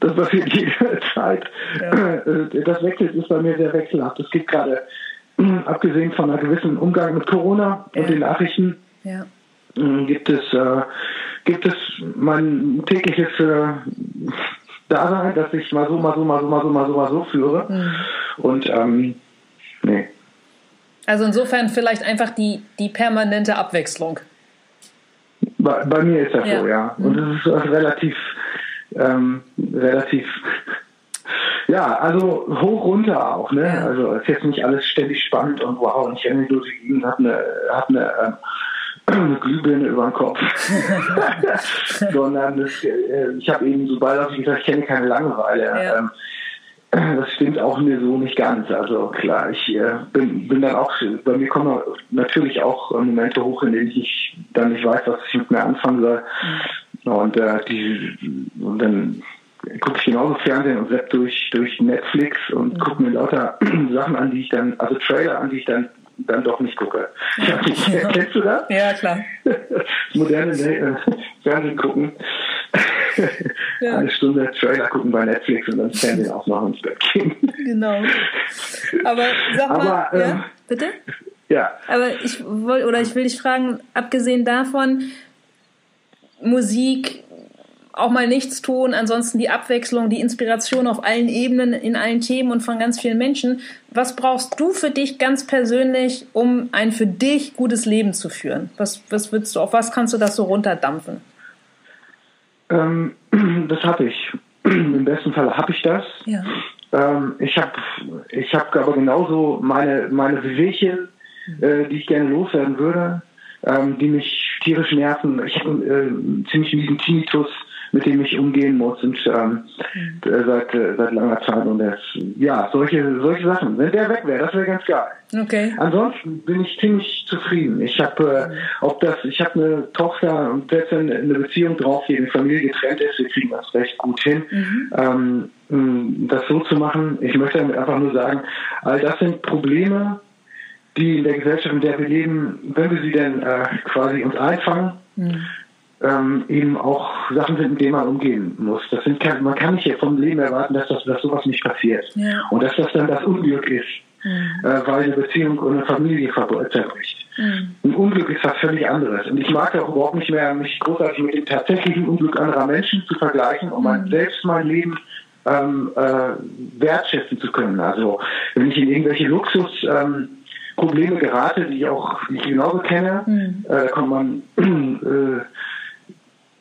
das passiert jede Zeit. Ja. Äh, das Wechsel ist bei mir sehr wechselhaft. Es gibt gerade, abgesehen von einem gewissen Umgang mit Corona ja. und den Nachrichten, ja. Äh, gibt es äh, gibt es mein tägliches äh, Dasein, dass ich mal so, mal so, mal so, mal so, mal so, mal so führe. Mhm. Und ähm, nee. Also insofern vielleicht einfach die, die permanente Abwechslung. Bei, bei mir ist das ja. so, ja. Und es ist relativ, ähm, relativ, ja, also hoch runter auch, ne? Ja. Also es ist jetzt nicht alles ständig spannend und wow, und ich mich, ich hat eine, hat eine, ähm, eine Glühbirne über den Kopf. Sondern das, äh, ich habe eben so beiläufig gesagt, ich kenne keine Langeweile. Ja. Ähm, das stimmt auch mir so nicht ganz. Also klar, ich äh, bin, bin dann auch, bei mir kommen natürlich auch Momente hoch, in denen ich dann nicht weiß, was ich mit mir anfangen soll. Mhm. Und, äh, die, und dann gucke ich genauso Fernsehen und sepp durch, durch Netflix und mhm. gucke mir lauter Sachen an, die ich dann, also Trailer an, die ich dann dann doch nicht gucke. Ja. Kennst du das? Ja, klar. Moderne äh, Fernsehen gucken. Ja. Eine Stunde Trailer gucken bei Netflix und dann Fernsehen aufmachen ins Bett gehen. Genau. Aber sag mal, Aber, ja, ähm, bitte? Ja. Aber ich wollte, oder ich will dich fragen, abgesehen davon, Musik, auch mal nichts tun, ansonsten die Abwechslung, die Inspiration auf allen Ebenen, in allen Themen und von ganz vielen Menschen. Was brauchst du für dich ganz persönlich, um ein für dich gutes Leben zu führen? Was, was würdest du, auf was kannst du das so runterdampfen? Ähm, das habe ich. Im besten Fall habe ich das. Ja. Ähm, ich habe ich hab aber genauso meine, meine Wehwehchen, äh, die ich gerne loswerden würde, ähm, die mich tierisch nerven. Ich habe äh, ziemlich miesen Tinnitus mit dem ich umgehen muss und ähm, mhm. seit, äh, seit langer Zeit. Und das, ja, solche, solche Sachen. Wenn der weg wäre, das wäre ganz geil. Okay. Ansonsten bin ich ziemlich zufrieden. Ich habe, äh, ob das, ich habe eine Tochter und selbst eine Beziehung drauf, die in der Familie getrennt ist, wir kriegen das recht gut hin. Mhm. Ähm, das so zu machen. Ich möchte damit einfach nur sagen, all das sind Probleme, die in der Gesellschaft, in der wir leben, wenn wir sie denn äh, quasi uns einfangen, mhm. Ähm, eben auch Sachen sind, mit denen man umgehen muss. Das sind man kann nicht vom Leben erwarten, dass, das, dass sowas nicht passiert. Ja. Und dass das dann das Unglück ist, mhm. äh, weil eine Beziehung und eine Familie zerbricht. Mhm. Ein Unglück ist was völlig anderes. Und ich mag auch überhaupt nicht mehr, mich großartig mit dem tatsächlichen Unglück anderer Menschen zu vergleichen, um mein, mhm. selbst mein Leben ähm, äh, wertschätzen zu können. Also wenn ich in irgendwelche Luxus ähm, Probleme gerate, die ich auch die ich genauso kenne, mhm. äh, da kommt man, äh,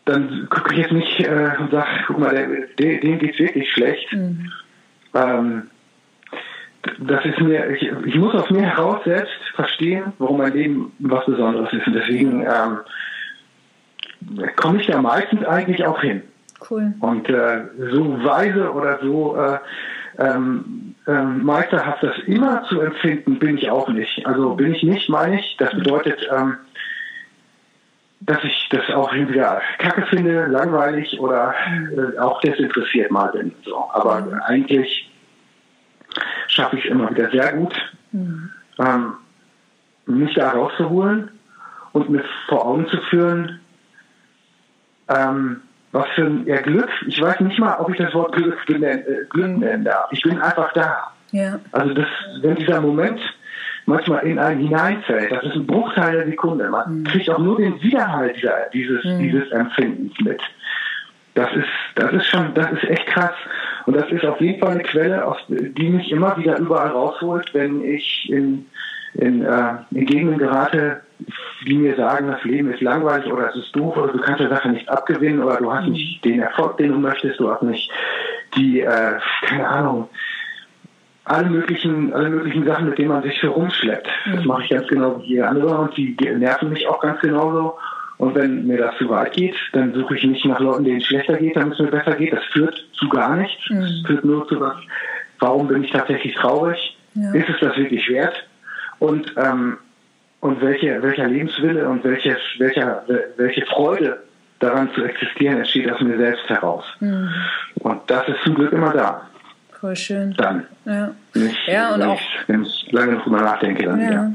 dann gucke ich jetzt nicht äh, und sage, guck mal, dem geht's wirklich schlecht. Mhm. Ähm, das ist mir, ich, ich, muss aus mir heraus selbst verstehen, warum mein Leben was Besonderes ist. Und deswegen ähm, komme ich da meistens eigentlich auch hin. Cool. Und äh, so weise oder so äh, ähm, ähm, meisterhaft das immer zu empfinden, bin ich auch nicht. Also bin ich nicht, meine ich. Das bedeutet, ähm, dass ich das auch entweder kacke finde, langweilig oder äh, auch desinteressiert mal bin. So. Aber mhm. eigentlich schaffe ich es immer wieder sehr gut, mhm. ähm, mich da rauszuholen und mir vor Augen zu führen, ähm, was für ein ja, Glück. Ich weiß nicht mal, ob ich das Wort Glück, benennen, äh, Glück nennen darf. Ich bin einfach da. Ja. Also das, wenn dieser Moment manchmal in einen hineinfällt, das ist ein Bruchteil der Sekunde. Man mhm. kriegt auch nur den Widerhalt dieser, dieses, mhm. dieses Empfindens mit. Das ist, das ist schon, das ist echt krass. Und das ist auf jeden Fall eine Quelle, die mich immer wieder überall rausholt, wenn ich in, in, äh, in Gegenden gerate, die mir sagen, das Leben ist langweilig oder es ist doof oder du kannst der Sache nicht abgewinnen oder du hast mhm. nicht den Erfolg, den du möchtest, du hast nicht die, äh, keine Ahnung, alle möglichen, alle möglichen Sachen, mit denen man sich herumschleppt. Mhm. Das mache ich ganz genau wie jeder andere und die nerven mich auch ganz genauso. Und wenn mir das zu weit geht, dann suche ich nicht nach Leuten, denen es schlechter geht, damit es mir besser geht. Das führt zu gar nichts. Mhm. Das führt nur zu was. Warum bin ich tatsächlich traurig? Ja. Ist es das wirklich wert? Und ähm, und welche, welcher Lebenswille und welches, welcher, welche Freude daran zu existieren entsteht aus mir selbst heraus. Mhm. Und das ist zum Glück immer da. Voll schön. Dann. Ja. Nicht, ja, und auch. Wenn ich lange drüber nachdenke, dann ja. ja.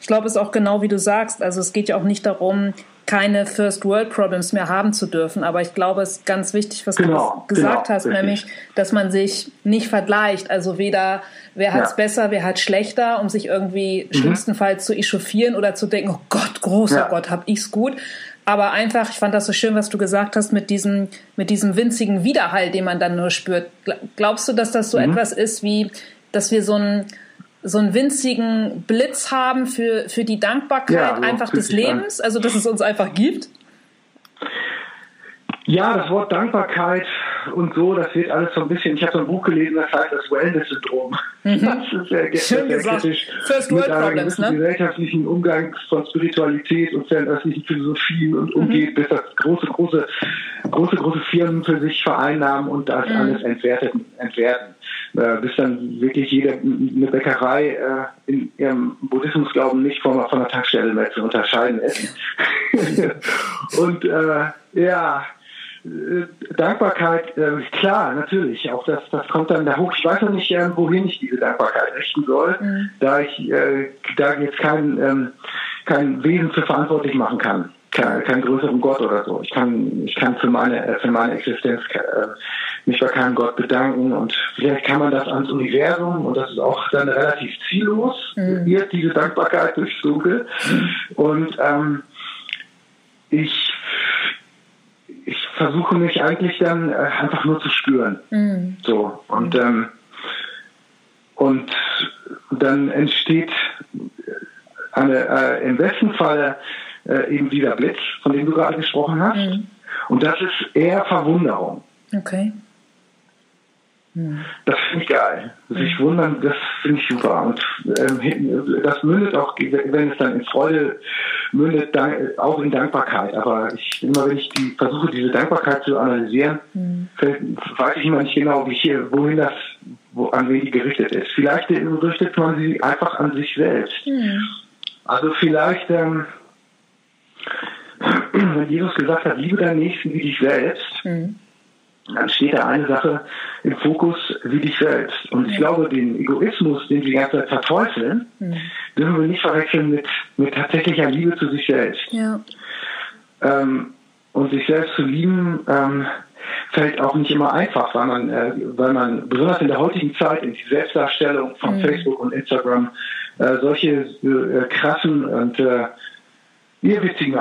Ich glaube, es ist auch genau wie du sagst. Also es geht ja auch nicht darum, keine First World Problems mehr haben zu dürfen. Aber ich glaube, es ist ganz wichtig, was genau, du gesagt genau, hast, richtig. nämlich, dass man sich nicht vergleicht. Also weder wer hat es ja. besser, wer hat schlechter, um sich irgendwie mhm. schlimmstenfalls zu echauffieren oder zu denken, oh Gott, großer ja. Gott, hab ich's gut. Aber einfach, ich fand das so schön, was du gesagt hast, mit diesem, mit diesem winzigen Widerhall, den man dann nur spürt. Glaubst du, dass das so mhm. etwas ist wie, dass wir so ein so einen winzigen Blitz haben für, für die Dankbarkeit ja, also einfach des Lebens, also dass es uns einfach gibt? Ja, das Wort Dankbarkeit und so, das wird alles so ein bisschen, ich habe so ein Buch gelesen, das heißt das Wellness-Syndrom. Mhm. Das ist sehr, Schön sehr gesagt. kritisch. First World mit Problems, ne? gesellschaftlichen Umgang von Spiritualität und fernöstlichen Philosophien und umgeht, mhm. bis das große, große, große, große Firmen für sich vereinnahmen und das mhm. alles entwertet, entwerten. Äh, bis dann wirklich jede eine Bäckerei äh, in ihrem Buddhismusglauben nicht von, von der Tankstelle mehr zu unterscheiden ist. und äh, ja, Dankbarkeit, äh, klar, natürlich, auch das, das kommt dann da hoch. Ich weiß noch nicht, äh, wohin ich diese Dankbarkeit richten soll, mhm. da ich äh, da jetzt kein, ähm, kein Wesen für verantwortlich machen kann. Kein, keinen größeren Gott oder so. Ich kann, ich kann für meine, äh, für meine Existenz äh, mich bei keinem Gott bedanken und vielleicht kann man das ans Universum und das ist auch dann relativ ziellos, mhm. wird diese Dankbarkeit Dunkel. Mhm. Und ähm, ich ich versuche mich eigentlich dann äh, einfach nur zu spüren. Mhm. So. Und, ähm, und dann entsteht eine, äh, im besten Fall äh, eben dieser Blitz, von dem du gerade gesprochen hast. Mhm. Und das ist eher Verwunderung. Okay. Das finde ich geil. Sich wundern, das finde ich super. Und ähm, das mündet auch, wenn es dann in Freude mündet, auch in Dankbarkeit. Aber ich immer, wenn ich die, versuche, diese Dankbarkeit zu analysieren, mhm. weiß ich immer nicht genau, wie hier, wohin das, wo, an wen die gerichtet ist. Vielleicht richtet man sie einfach an sich selbst. Mhm. Also vielleicht, ähm, wenn Jesus gesagt hat, liebe deinen Nächsten wie dich selbst, mhm dann steht da eine Sache im Fokus wie dich selbst. Und ich glaube, den Egoismus, den wir die ganze Zeit verteufeln, mhm. dürfen wir nicht verwechseln mit, mit tatsächlicher Liebe zu sich selbst. Ja. Ähm, und sich selbst zu lieben, ähm, fällt auch nicht immer einfach, weil man, äh, weil man besonders in der heutigen Zeit in die Selbstdarstellung von mhm. Facebook und Instagram äh, solche äh, krassen und äh, irrwitzigen äh,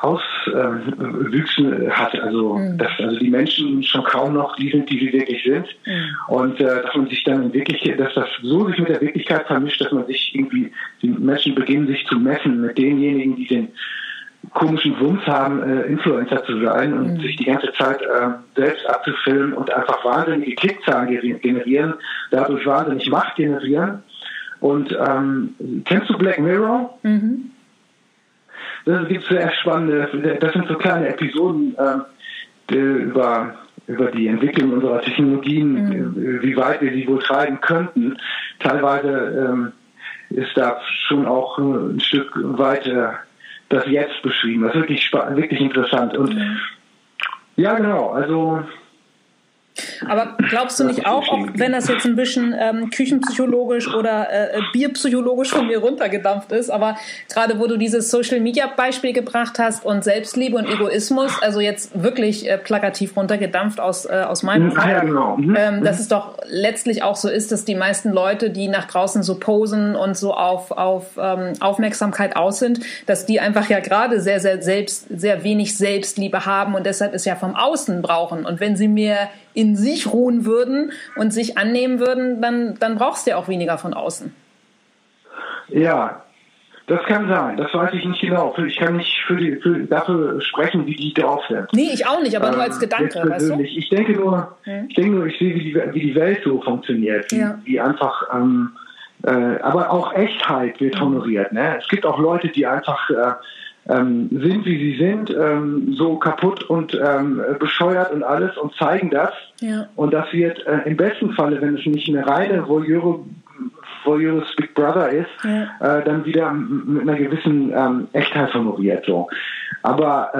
Auswüchsen äh, hat. Also, mhm. dass also die Menschen schon kaum noch die sind, die sie wirklich sind. Mhm. Und äh, dass man sich dann wirklich, dass das so sich mit der Wirklichkeit vermischt, dass man sich irgendwie, die Menschen beginnen sich zu messen mit denjenigen, die den komischen Wumms haben, äh, Influencer zu sein und mhm. sich die ganze Zeit äh, selbst abzufilmen und einfach wahnsinnige Klickzahlen generieren, dadurch wahnsinnig Macht generieren. Und ähm, kennst du Black Mirror? Mhm. Das gibt sehr spannende, das sind so kleine Episoden äh, über, über die Entwicklung unserer Technologien, mhm. wie weit wir sie wohl treiben könnten. Teilweise ähm, ist da schon auch ein Stück weiter das Jetzt beschrieben. Das ist wirklich, wirklich interessant. Und mhm. ja, genau, also aber glaubst du nicht auch, auch wenn das jetzt ein bisschen ähm, küchenpsychologisch oder äh, bierpsychologisch von mir runtergedampft ist, aber gerade wo du dieses Social Media Beispiel gebracht hast und Selbstliebe und Egoismus, also jetzt wirklich äh, plakativ runtergedampft aus, äh, aus meinem Fall, ja, genau. mhm. ähm, dass es doch letztlich auch so ist, dass die meisten Leute, die nach draußen so posen und so auf, auf ähm, Aufmerksamkeit aus sind, dass die einfach ja gerade sehr, sehr selbst, sehr wenig Selbstliebe haben und deshalb es ja vom Außen brauchen. Und wenn sie mir in sich ruhen würden und sich annehmen würden, dann, dann brauchst du ja auch weniger von außen. Ja, das kann sein, das weiß ich nicht genau. Ich kann nicht für die, für, dafür sprechen, wie die drauf sind. Nee, ich auch nicht, aber ähm, nur als Gedanke, weißt du? Ich denke nur, hm. ich denke nur, ich sehe, wie die, wie die Welt so funktioniert, wie, ja. wie einfach, ähm, äh, aber auch Echtheit wird honoriert. Ne? Es gibt auch Leute, die einfach äh, ähm, sind, wie sie sind, ähm, so kaputt und ähm, bescheuert und alles und zeigen das. Ja. Und das wird äh, im besten Falle, wenn es nicht eine reine Voyeure, Voyeurist Big Brother ist, ja. äh, dann wieder mit einer gewissen ähm, Echtheit honoriert. So. Aber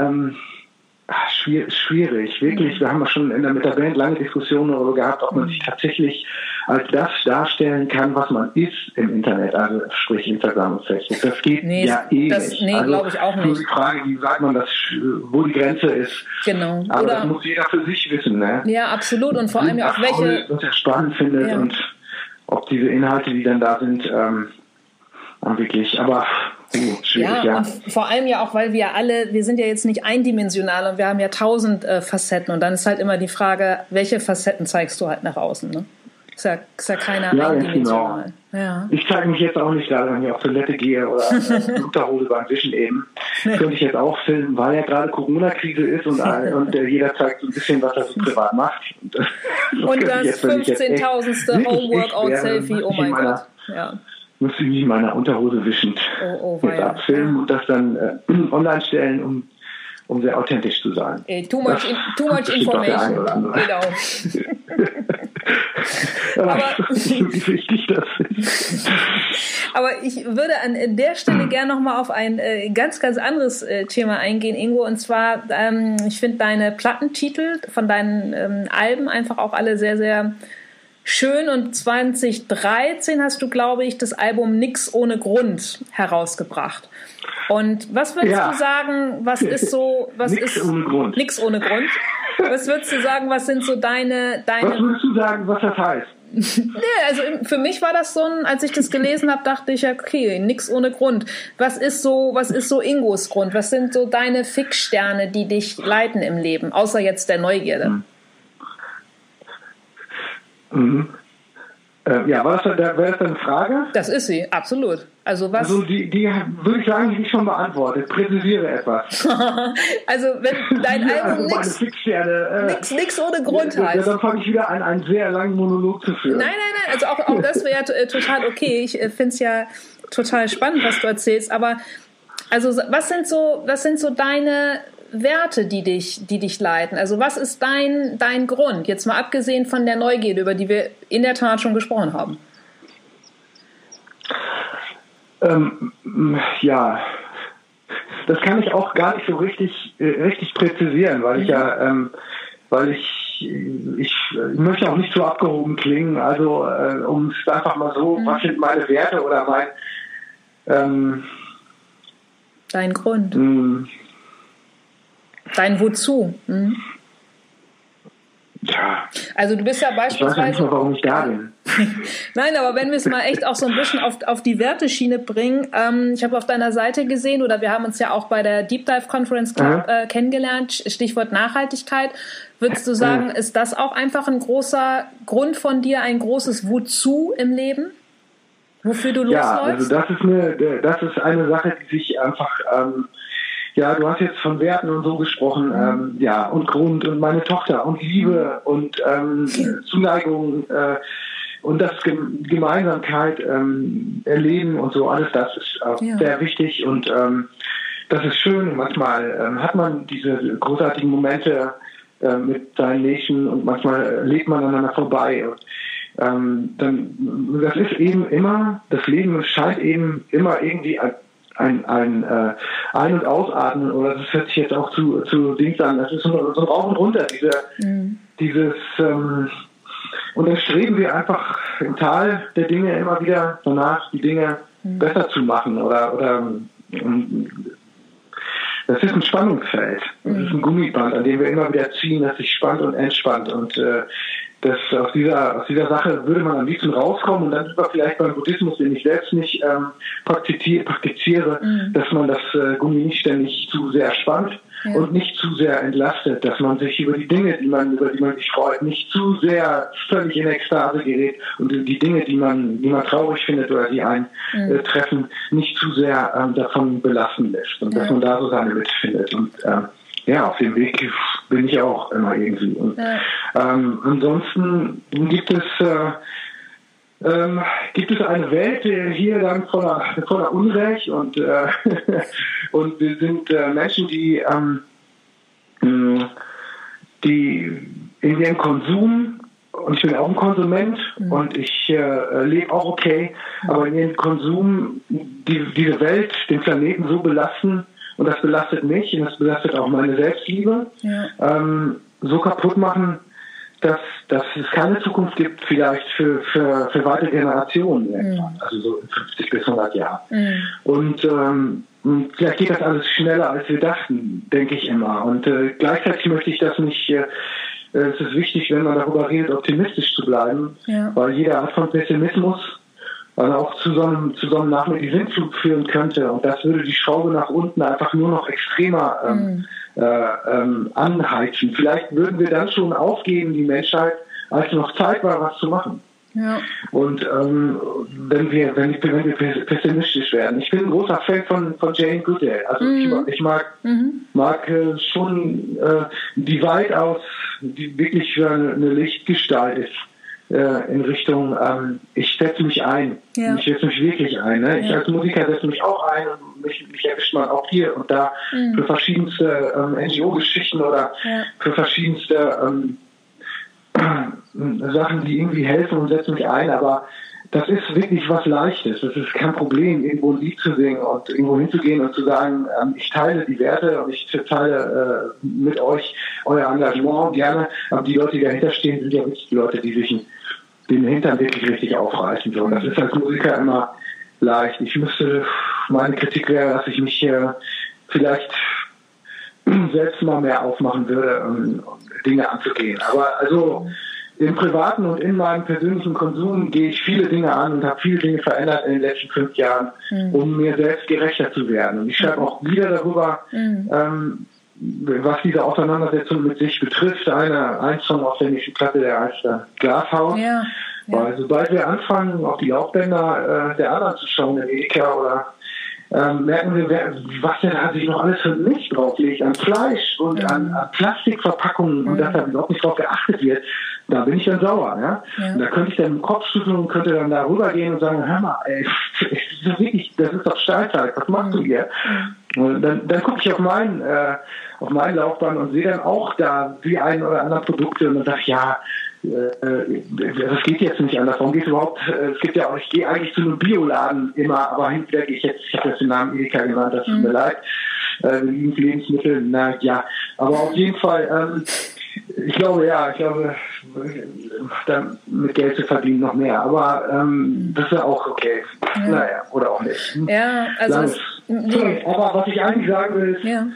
ähm, schwierig, wirklich. Wir haben ja schon in der, mit der Band lange Diskussionen darüber gehabt, ob man sich tatsächlich als das darstellen kann, was man ist im Internet, also sprich Instagram und Facebook. Das geht nee, ja eh das, nicht. Nee, also, glaube ich auch nicht. Nur die Frage, wie sagt man das, wo die Grenze ist. Genau. Aber Oder, das muss jeder für sich wissen, ne? Ja, absolut. Und vor allem ja auch welche. Was er spannend findet ja. und ob diese Inhalte, die dann da sind, ähm, wirklich, aber ja, ja, und vor allem ja auch, weil wir alle, wir sind ja jetzt nicht eindimensional und wir haben ja tausend äh, Facetten und dann ist halt immer die Frage, welche Facetten zeigst du halt nach außen, ne? Ist ja, ist ja keiner ja, eindimensional. Genau. Ja. Ich zeige mich jetzt auch nicht da, wenn ich auf Toilette gehe oder äh, Unterhose beim Wischen eben. Könnte ich jetzt auch filmen, weil ja gerade Corona-Krise ist und, und äh, jeder zeigt so ein bisschen, was er so privat macht. Und, das, und das 15.000. Home-Workout-Selfie, oh mein Gott. Ja musste ich mich in meiner Unterhose wischend oh, oh, abfilmen ja. und das dann äh, online stellen, um, um sehr authentisch zu sein. Ey, too much, in, too much information. Genau. aber, wie wichtig das ist. aber ich würde an der Stelle gerne nochmal auf ein äh, ganz, ganz anderes äh, Thema eingehen, Ingo. Und zwar, ähm, ich finde deine Plattentitel von deinen ähm, Alben einfach auch alle sehr, sehr schön. Und 2013 hast du, glaube ich, das Album Nix ohne Grund herausgebracht. Und was würdest ja. du sagen, was ist so, was nix ist ohne Grund. nix ohne Grund? Was würdest du sagen, was sind so deine, deine. Was würdest du sagen, was das heißt? nee, also für mich war das so ein, als ich das gelesen habe, dachte ich, okay, nix ohne Grund. Was ist so, was ist so Ingos Grund? Was sind so deine Fixsterne, die dich leiten im Leben, außer jetzt der Neugierde? Hm. Mhm. Äh, ja, war das, wäre das eine Frage? Das ist sie, absolut. Also was? Also die, die würde ich sagen, die ist schon beantwortet. Präzisiere etwas. also wenn dein ja, Album also nichts äh, nix ohne Grund ja, heißt. Dann fange ich wieder an, einen sehr langen Monolog zu führen. Nein, nein, nein. Also auch, auch das wäre äh, total okay. Ich äh, finde es ja total spannend, was du erzählst. Aber also was sind so, was sind so deine Werte, die dich, die dich leiten? Also was ist dein, dein Grund? Jetzt mal abgesehen von der Neugierde, über die wir in der Tat schon gesprochen haben. Ähm, ja, das kann ich auch gar nicht so richtig, äh, richtig präzisieren, weil ich ja, mhm. ähm, weil ich, ich, ich möchte auch nicht so abgehoben klingen. Also äh, um es einfach mal so, mhm. was sind meine Werte oder mein ähm, Dein Grund. Mh. Dein Wozu. Mhm. Ja. Also du bist ja beispielsweise. Ich weiß nicht warum ich da bin. Nein, aber wenn wir es mal echt auch so ein bisschen auf, auf die Werteschiene bringen, ähm, ich habe auf deiner Seite gesehen oder wir haben uns ja auch bei der Deep Dive Conference Club äh, kennengelernt, Stichwort Nachhaltigkeit. Würdest du sagen, ist das auch einfach ein großer Grund von dir, ein großes Wozu im Leben? Wofür du losläufst? Ja, also das ist eine, das ist eine Sache, die sich einfach ähm, ja, du hast jetzt von Werten und so gesprochen, ähm, ja, und Grund und meine Tochter und Liebe und ähm, Zuneigung äh, und das Gemeinsamkeit ähm, erleben und so, alles das ist äh, ja. sehr wichtig und ähm, das ist schön. Manchmal ähm, hat man diese großartigen Momente äh, mit seinen Nächsten und manchmal lebt man aneinander vorbei. Und, ähm, dann, das ist eben immer, das Leben scheint eben immer irgendwie ein, ein äh, Ein- und Ausatmen oder das hört sich jetzt auch zu, zu Dings an, das ist so, so ein Rauf und runter, diese, mhm. dieses ähm, und dann streben wir einfach im Tal der Dinge immer wieder danach, die Dinge mhm. besser zu machen oder, oder um, ähm, das ist ein Spannungsfeld. Das ist ein mhm. Gummiband, an dem wir immer wieder ziehen, das sich spannt und entspannt. Und äh, das, aus, dieser, aus dieser Sache würde man am liebsten rauskommen und dann sind wir vielleicht beim Buddhismus, den ich selbst nicht ähm, praktiziere, praktiziere mhm. dass man das äh, Gummi nicht ständig zu sehr spannt ja. und nicht zu sehr entlastet, dass man sich über die Dinge, die man, über die man sich freut, nicht zu sehr völlig in Ekstase gerät und die Dinge, die man, die man traurig findet oder die einen mhm. äh, treffen, nicht zu sehr ähm, davon belasten lässt und ja. dass man da so seine Mitte findet und ähm, ja, auf dem Weg bin ich auch immer irgendwie. Und, ja. ähm, ansonsten gibt es äh, ähm, gibt es eine Welt äh, hier dann voller, voller Unrecht und, äh, und wir sind äh, Menschen, die, ähm, die in ihrem Konsum und ich bin auch ein Konsument mhm. und ich äh, lebe auch okay, aber in ihrem Konsum die, diese Welt, den Planeten so belasten, und das belastet mich und das belastet auch meine Selbstliebe. Ja. Ähm, so kaputt machen, dass, dass es keine Zukunft gibt, vielleicht für, für, für weitere Generationen, mhm. also so in 50 bis 100 Jahren. Mhm. Und ähm, vielleicht geht das alles schneller, als wir dachten, denke ich immer. Und äh, gleichzeitig möchte ich das nicht. Äh, es ist wichtig, wenn man darüber redet, optimistisch zu bleiben, ja. weil jede Art von Pessimismus also auch zu so einem, zu so einem Nachmittag führen könnte. Und das würde die Schraube nach unten einfach nur noch extremer ähm, mhm. äh, ähm, anheizen. Vielleicht würden wir dann schon aufgeben, die Menschheit, als noch Zeit war, was zu machen. Ja. Und ähm, wenn wir wenn, wenn wir pessimistisch werden. Ich bin ein großer Fan von, von Jane Goodall. Also mhm. ich, ich, mag, mhm. mag äh, schon äh, die weitaus, die wirklich eine Lichtgestalt ist äh, in Richtung, ähm, ich setze mich ein. Ja. Ich setze mich wirklich ein. Ne? Ja. Ich als Musiker setze mich auch ein und mich, mich erwischt man auch hier und da mhm. für verschiedenste ähm, NGO-Geschichten oder ja. für verschiedenste ähm, Sachen, die irgendwie helfen und setze mich ein, aber das ist wirklich was Leichtes. Das ist kein Problem, irgendwo ein Lied zu singen und irgendwo hinzugehen und zu sagen, ähm, ich teile die Werte und ich teile äh, mit euch euer Engagement gerne. Aber die Leute, die dahinter stehen, sind ja wirklich die Leute, die sich den Hintern wirklich richtig aufreißen. So. Das ist als Musiker immer leicht. Ich müsste, meine Kritik wäre, dass ich mich äh, vielleicht selbst mal mehr aufmachen würde, um, um Dinge anzugehen. Aber also im privaten und in meinem persönlichen Konsum gehe ich viele Dinge an und habe viele Dinge verändert in den letzten fünf Jahren, mhm. um mir selbst gerechter zu werden. Und ich schreibe auch wieder darüber, mhm. ähm, was diese Auseinandersetzung mit sich betrifft. Eine, ein Song auf der nächsten Platte, der heißt Glashaus. Ja. Ja. Weil sobald wir anfangen, auf die Laufbänder äh, der anderen zu schauen, der Edeka oder ähm, merken wir, wer, was der da sich noch alles für Milch drauflegt, an Fleisch und mhm. an, an, Plastikverpackungen mhm. und dass da überhaupt nicht drauf geachtet wird, da bin ich dann sauer. Ja? ja. Und da könnte ich dann im Kopf schütteln und könnte dann da rübergehen und sagen, hör mal, ey, das ist wirklich, das ist doch Stahlzeit, was machst mhm. du hier? Mhm. Und dann, dann gucke ich auf meinen, äh, auf meinen Laufbahn und sehe dann auch da die ein oder anderen Produkte und dann sage ich, ja, äh, das geht jetzt nicht anders. Warum geht überhaupt? Äh, es gibt ja auch, ich gehe eigentlich zu einem Bioladen immer, aber hinterher gehe ich jetzt, ich habe jetzt den Namen Edeka genannt, das tut mir mhm. leid. Äh, Lebensmittel, na ja. Aber auf jeden Fall, ähm, ich glaube, ja, ich glaube, mit Geld zu verdienen noch mehr. Aber ähm, das ist ja auch okay. Ja. Naja, oder auch nicht. Ja, also. Es, nee. Aber was ich eigentlich sagen will, ist, ja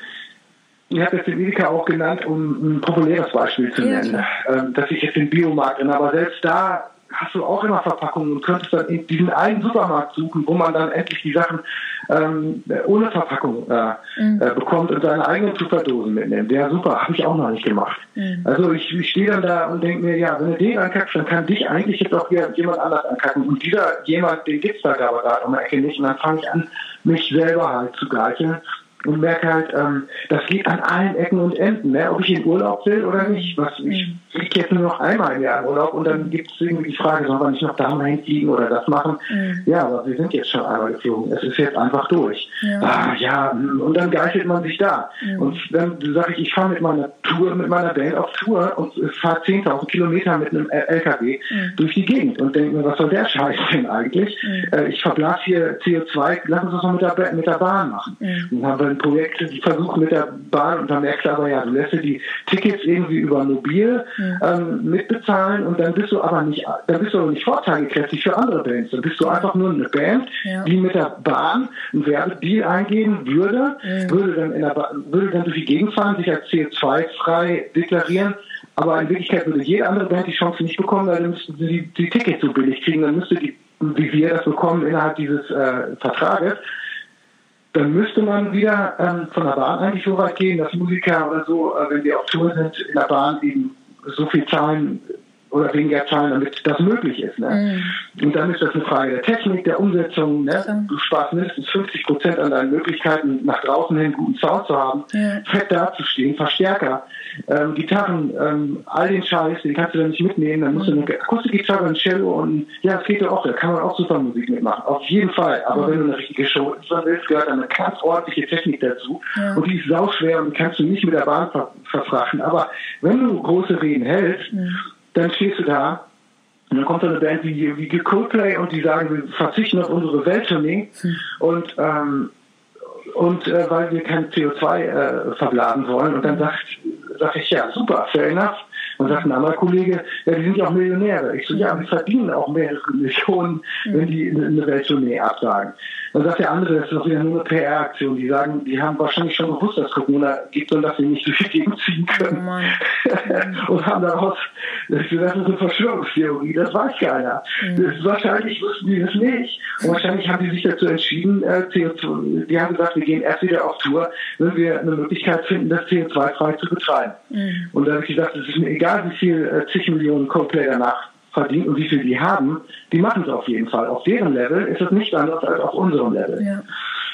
ich habe jetzt den Edeka auch genannt, um ein populäres Beispiel zu nennen, ja, dass ich jetzt den Biomarkt in, aber selbst da hast du auch immer Verpackungen und könntest dann in diesen einen Supermarkt suchen, wo man dann endlich die Sachen ähm, ohne Verpackung äh, mhm. äh, bekommt und seine eigenen Zuckerdosen mitnimmt. Ja, super, habe ich auch noch nicht gemacht. Mhm. Also ich, ich stehe dann da und denke mir, ja, wenn du den ankackst, dann kann dich eigentlich jetzt auch jemand anders ankacken. Und dieser jemand, den gibt's da gerade um die Ecke nicht. Und dann fange ich an, mich selber halt zu gleicheln und merke halt, ähm, das geht an allen Ecken und Enden, ne? ob ich in Urlaub will oder nicht. Was, ich fliege jetzt nur noch einmal im Jahr in Urlaub und dann gibt es irgendwie die Frage, soll man nicht noch da mal hinfliegen oder das machen? Mhm. Ja, aber wir sind jetzt schon einmal geflogen. Es ist jetzt einfach durch. Ja, ah, ja und dann geißelt man sich da. Mhm. Und dann sage ich, ich fahre mit meiner Tour, mit meiner Band auf Tour und fahre 10.000 Kilometer mit einem LKW mhm. durch die Gegend und denke mir, was soll der Scheiß denn eigentlich? Mhm. Äh, ich verblas hier CO2, lass uns das mal mit der, mit der Bahn machen. Mhm. Dann haben wir ein Projekt, die versuchen mit der Bahn und dann merkst du aber, ja, du lässt dir die Tickets irgendwie über mobil mhm. ähm, mitbezahlen und dann bist du aber nicht, dann bist du aber nicht vorteilkräftig für andere Bands. Dann bist du einfach nur eine Band, ja. die mit der Bahn ein Werbedeal eingehen würde, mhm. würde dann in der Bahn, würde dann durch die Gegend fahren, sich als CO2-frei deklarieren, aber in Wirklichkeit würde jede andere Band die Chance nicht bekommen, weil dann müssten sie die, die Tickets so billig kriegen, dann müsste die, wie wir das bekommen, innerhalb dieses äh, Vertrages, dann müsste man wieder ähm, von der Bahn eigentlich so weit gehen, dass Musiker oder so, äh, wenn die auf Tour sind, in der Bahn eben so viel zahlen oder weniger zahlen, damit das möglich ist. Ne? Mhm. Und dann ist das eine Frage der Technik, der Umsetzung. Ne? Du sparst mindestens 50 Prozent an deinen Möglichkeiten, nach draußen hin guten Sound zu haben, ja. fett dazustehen, Verstärker, ähm, Gitarren, ähm, all den Scheiß, den kannst du dann nicht mitnehmen. Dann musst mhm. du eine Akustikgitarre, ein Cello und ja, das geht ja auch, da kann man auch super Musik mitmachen. Auf jeden Fall. Aber mhm. wenn du eine richtige Show willst, gehört eine ganz ordentliche Technik dazu. Ja. Und die ist sauschwer und kannst du nicht mit der Bahn ver verfrachten. Aber wenn du große Reden hältst, mhm dann stehst du da und dann kommt so eine Band wie, wie Coldplay und die sagen, wir verzichten auf unsere Welttournee hm. und ähm, und äh, weil wir kein CO2 äh, verblasen wollen und dann hm. sagt sag ich ja super fair enough und sagt ein anderer Kollege, ja, die sind ja auch Millionäre. Ich so, ja, wir verdienen auch mehrere Millionen, wenn die eine Welttournee absagen. Dann sagt der andere, das ist doch wieder nur eine PR-Aktion. Die sagen, die haben wahrscheinlich schon gewusst, dass Corona gibt und dass sie nicht durch die Gegend ziehen können. Oh und haben daraus, das ist eine Verschwörungstheorie, das weiß keiner. Mhm. Das, wahrscheinlich wussten die das nicht. Und wahrscheinlich haben die sich dazu entschieden, äh, CO2, die haben gesagt, wir gehen erst wieder auf Tour, wenn wir eine Möglichkeit finden, das CO2-frei zu betreiben. Mhm. Und da habe ich gesagt, es ist mir egal, wie viel äh, zig Millionen Coldplay danach verdienen und wie viel die haben, die machen es auf jeden Fall. Auf deren Level ist es nicht anders als auf unserem Level. Ja.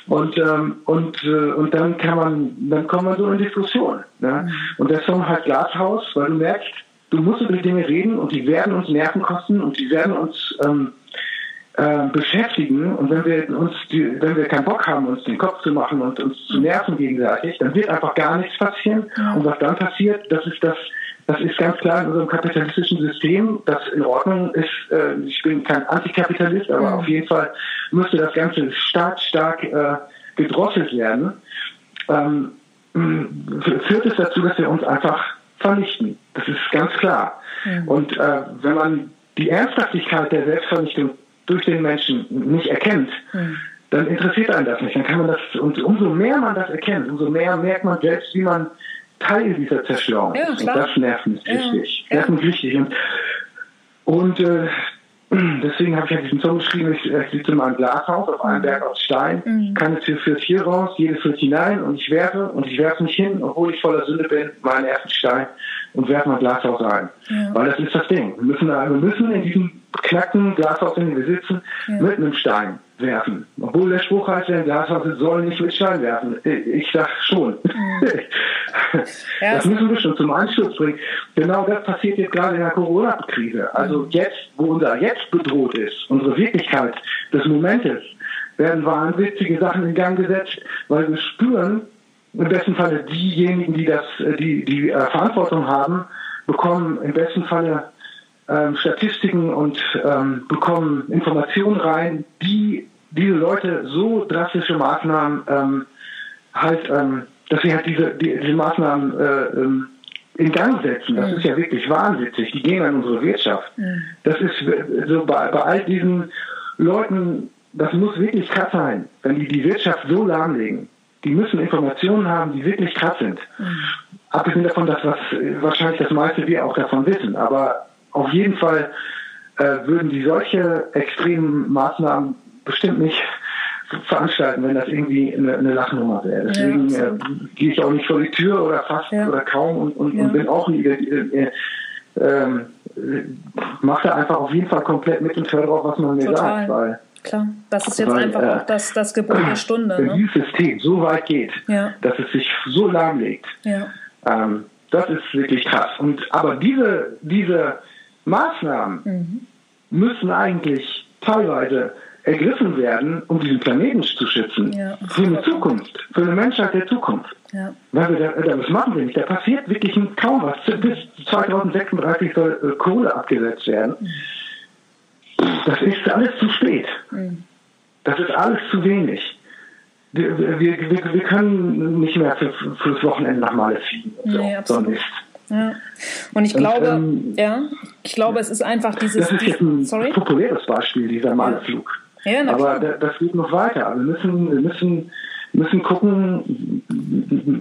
Und, ähm, und, äh, und dann kann man, dann kommen wir so in Diskussion. Ne? Mhm. Und der Song heißt Glashaus, weil du merkst, du musst über die Dinge reden und die werden uns Nerven kosten und die werden uns ähm, äh, beschäftigen. Und wenn wir uns, die, wenn wir keinen Bock haben, uns den Kopf zu machen und uns zu nerven gegenseitig, dann wird einfach gar nichts passieren. Und was dann passiert, das ist das, das ist ganz klar in unserem kapitalistischen System, das in Ordnung ist. Äh, ich bin kein Antikapitalist, aber mhm. auf jeden Fall müsste das Ganze stark, stark äh, gedrosselt werden. Ähm, führt es dazu, dass wir uns einfach vernichten. Das ist ganz klar. Mhm. Und äh, wenn man die Ernsthaftigkeit der Selbstvernichtung durch den Menschen nicht erkennt, mhm. dann interessiert einen das nicht. Dann kann man das, und umso mehr man das erkennt, umso mehr merkt man selbst, wie man Teil dieser Zerstörung. Ja, klar. Und das nervt mich ja, richtig. Ja. Nervt mich richtig. Und, und, äh, deswegen habe ich ja diesen Song geschrieben, ich, ich sitze in meinem Glashaus auf einem Berg aus Stein, mhm. keine Tür führt hier raus, jede führt hinein und ich werfe und ich werfe mich hin, obwohl ich voller Sünde bin, meinen ersten Stein und werfe mein Glashaus ein. Ja. Weil das ist das Ding. Wir müssen, wir müssen in diesem knacken Glashaus, in dem wir sitzen, ja. mit einem Stein werfen. Obwohl der Spruch heißt, ein Glashaus soll nicht mit Stein werfen. Ich sag schon. Mhm. ja, das müssen wir schon zum Anschluss bringen. Genau das passiert jetzt gerade in der Corona-Krise. Also jetzt, wo unser Jetzt bedroht ist, unsere Wirklichkeit des Momentes, werden wahnwitzige Sachen in Gang gesetzt, weil wir spüren, im besten Falle diejenigen, die das, die, die äh, Verantwortung haben, bekommen im besten Falle ähm, Statistiken und ähm, bekommen Informationen rein, die diese Leute so drastische Maßnahmen ähm, halt, ähm, dass sie halt diese, die, diese Maßnahmen äh, ähm, in Gang setzen. Das mhm. ist ja wirklich wahnwitzig. Die gehen an unsere Wirtschaft. Mhm. Das ist so bei, bei all diesen Leuten, das muss wirklich krass sein, wenn die die Wirtschaft so lahmlegen. Die müssen Informationen haben, die wirklich krass sind. Mhm. Abgesehen davon, dass was, wahrscheinlich das meiste wir auch davon wissen. Aber auf jeden Fall äh, würden die solche extremen Maßnahmen bestimmt nicht veranstalten, wenn das irgendwie eine, eine Lachnummer wäre. Deswegen ja, äh, gehe ich auch nicht vor die Tür oder fast ja. oder kaum und, und, ja. und bin auch nie, äh, äh, mache da einfach auf jeden Fall komplett mit und höre drauf, was man mir Total. sagt. Weil, Klar, das ist jetzt weil, einfach äh, auch das, das Gebot der Stunde. Wenn ne? dieses System so weit geht, dass es sich so lahmlegt, ähm, das ist wirklich krass. Und aber diese, diese Maßnahmen mhm. müssen eigentlich teilweise ergriffen werden, um diesen Planeten zu schützen. Ja, für eine Zukunft, für eine Menschheit der Zukunft. Ja. Weil wir da, das machen wir nicht. Da passiert wirklich kaum was. Bis 2036 soll äh, Kohle abgesetzt werden. Mhm. Das ist alles zu spät. Mhm. Das ist alles zu wenig. Wir, wir, wir, wir können nicht mehr für, für das Wochenende nach Male fliegen. So, nee, so Mist. Ja. Und ich glaube, ähm, ja, ich glaube, es ist einfach dieses. Das ist jetzt ein sorry? populäres Beispiel, dieser Maleflug. Ja, Aber das geht noch weiter. Wir müssen, wir müssen, müssen gucken,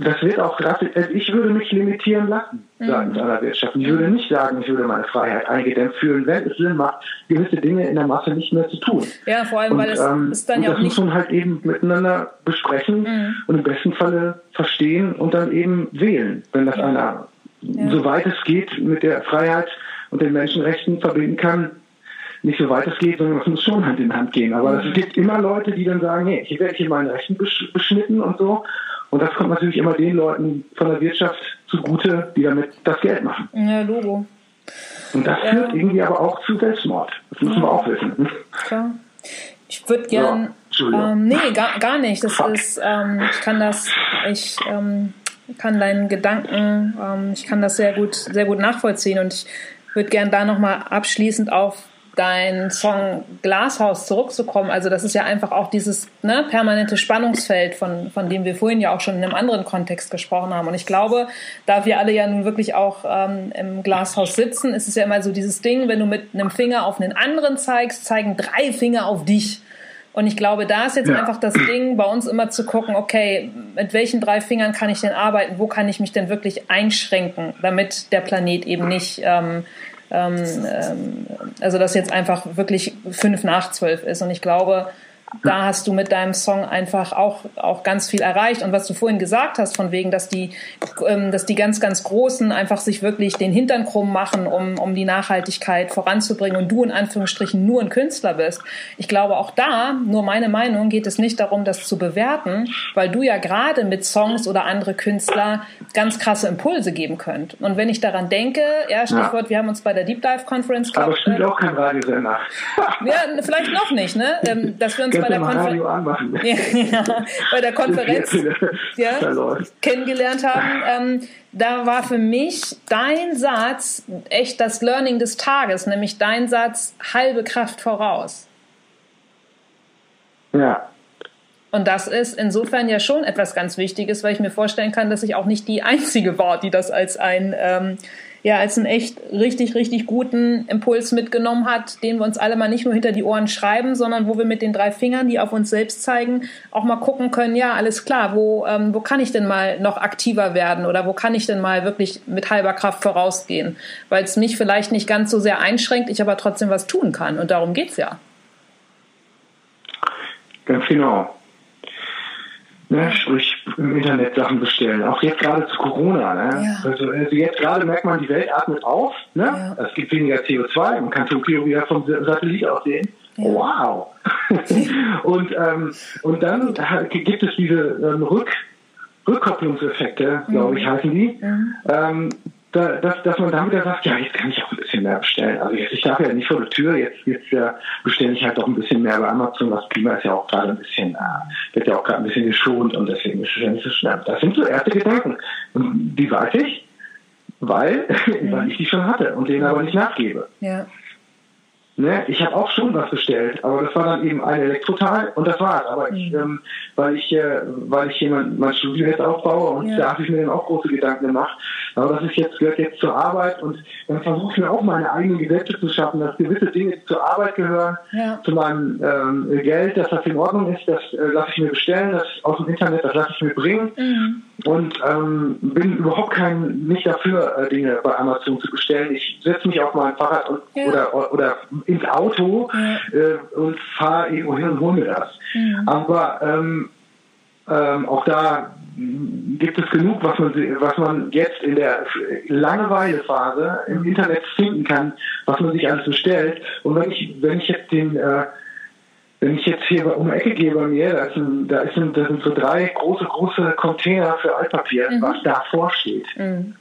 das wird auch. Also ich würde mich limitieren lassen seitens mhm. einer Wirtschaft. Ich würde nicht sagen, ich würde meine Freiheit eingedämmt fühlen, wenn es Sinn macht, gewisse Dinge in der Masse nicht mehr zu tun. Ja, vor allem, und, weil es ähm, ist dann ja auch das nicht... Das muss man halt eben miteinander besprechen mhm. und im besten Falle verstehen und dann eben wählen, wenn das ja. einer ja. soweit es geht, mit der Freiheit und den Menschenrechten verbinden kann, nicht so weit es geht, sondern es muss schon Hand in Hand gehen. Aber mhm. es gibt immer Leute, die dann sagen, hey, hier werde ich in meinen Rechten beschnitten und so. Und das kommt natürlich immer den Leuten von der Wirtschaft zugute, die damit das Geld machen. Ja, Logo. Und das führt irgendwie aber auch zu Selbstmord. Das müssen ja. wir auch wissen. Klar. Ich würde gern. Ja, ähm, nee, gar, gar nicht. Das Fuck. ist, ähm, ich kann das, ich ähm, kann deinen Gedanken, ähm, ich kann das sehr gut, sehr gut nachvollziehen und ich würde gern da nochmal abschließend auf deinen Song Glashaus zurückzukommen. Also das ist ja einfach auch dieses ne, permanente Spannungsfeld, von, von dem wir vorhin ja auch schon in einem anderen Kontext gesprochen haben. Und ich glaube, da wir alle ja nun wirklich auch ähm, im Glashaus sitzen, ist es ja immer so dieses Ding, wenn du mit einem Finger auf einen anderen zeigst, zeigen drei Finger auf dich. Und ich glaube, da ist jetzt ja. einfach das Ding, bei uns immer zu gucken, okay, mit welchen drei Fingern kann ich denn arbeiten? Wo kann ich mich denn wirklich einschränken, damit der Planet eben nicht, ähm, ähm, ähm also dass jetzt einfach wirklich fünf nach zwölf ist. Und ich glaube, da hast du mit deinem Song einfach auch, auch ganz viel erreicht. Und was du vorhin gesagt hast, von wegen, dass die, ähm, dass die ganz, ganz Großen einfach sich wirklich den Hintern krumm machen, um, um die Nachhaltigkeit voranzubringen und du in Anführungsstrichen nur ein Künstler bist. Ich glaube, auch da, nur meine Meinung, geht es nicht darum, das zu bewerten, weil du ja gerade mit Songs oder andere Künstler ganz krasse Impulse geben könnt. Und wenn ich daran denke, ja, Stichwort, ja. wir haben uns bei der Deep Dive Conference, glaub, Aber spielt äh, auch kein Radiosender. ja, vielleicht noch nicht, ne? Ähm, dass wir uns bei der, ja, bei der Konferenz ja, kennengelernt haben. Ähm, da war für mich dein Satz echt das Learning des Tages, nämlich dein Satz halbe Kraft voraus. Ja. Und das ist insofern ja schon etwas ganz Wichtiges, weil ich mir vorstellen kann, dass ich auch nicht die Einzige war, die das als ein ähm, ja als einen echt richtig, richtig guten Impuls mitgenommen hat, den wir uns alle mal nicht nur hinter die Ohren schreiben, sondern wo wir mit den drei Fingern, die auf uns selbst zeigen, auch mal gucken können, ja, alles klar, wo, ähm, wo kann ich denn mal noch aktiver werden oder wo kann ich denn mal wirklich mit halber Kraft vorausgehen, weil es mich vielleicht nicht ganz so sehr einschränkt, ich aber trotzdem was tun kann und darum geht's ja. Ganz genau ne, sprich im Internet Sachen bestellen. Auch jetzt gerade zu Corona. Ne? Ja. Also, also, jetzt gerade merkt man, die Welt atmet auf. Ne? Ja. Es gibt weniger CO2. Man kann Tokio wieder vom Satellit aus sehen. Ja. Wow! und, ähm, und dann gibt es diese ähm, Rück, Rückkopplungseffekte, glaube ich, mhm. heißen die. Mhm. Ähm, da, dass, dass man dann wieder sagt, ja, jetzt kann ich auch bisschen mehr bestellen. Also jetzt, ich darf ja nicht vor der Tür, jetzt, jetzt ja, bestelle ich halt auch ein bisschen mehr bei Amazon. Das Klima ist ja auch gerade ein bisschen, äh, wird ja auch gerade ein bisschen geschont und deswegen ist es ja nicht so schlimm. Das sind so erste Gedanken. Und die weiß ich, weil, weil ich die schon hatte und denen aber nicht nachgebe. Ja. Ne, ich habe auch schon was bestellt, aber das war dann eben ein Elektrotal und das war's. Aber ich, mhm. ähm, weil ich, äh, weil ich mein, mein Studio jetzt aufbaue und ja. da habe ich mir dann auch große Gedanken gemacht. Aber das ist jetzt gehört jetzt zur Arbeit und dann versuche ich mir auch meine eigenen Gesetze zu schaffen, dass gewisse Dinge zur Arbeit gehören, ja. zu meinem ähm, Geld, dass das in Ordnung ist, das äh, lasse ich mir bestellen, das aus dem Internet, das lasse ich mir bringen mhm. und ähm, bin überhaupt kein nicht dafür, äh, Dinge bei Amazon zu bestellen. Ich setze mich auf mein Fahrrad und, ja. oder oder ins Auto äh, und fahre irgendwo hin und hole mir das. Mhm. Aber ähm, ähm, auch da gibt es genug, was man, was man jetzt in der Langeweilephase im Internet finden kann, was man sich alles bestellt. Und wenn ich, wenn ich jetzt den, äh, wenn ich jetzt hier um die Ecke gehe bei mir, da, ist ein, da, ist ein, da sind so drei große, große Container für Altpapier, mhm. was davor steht. Mhm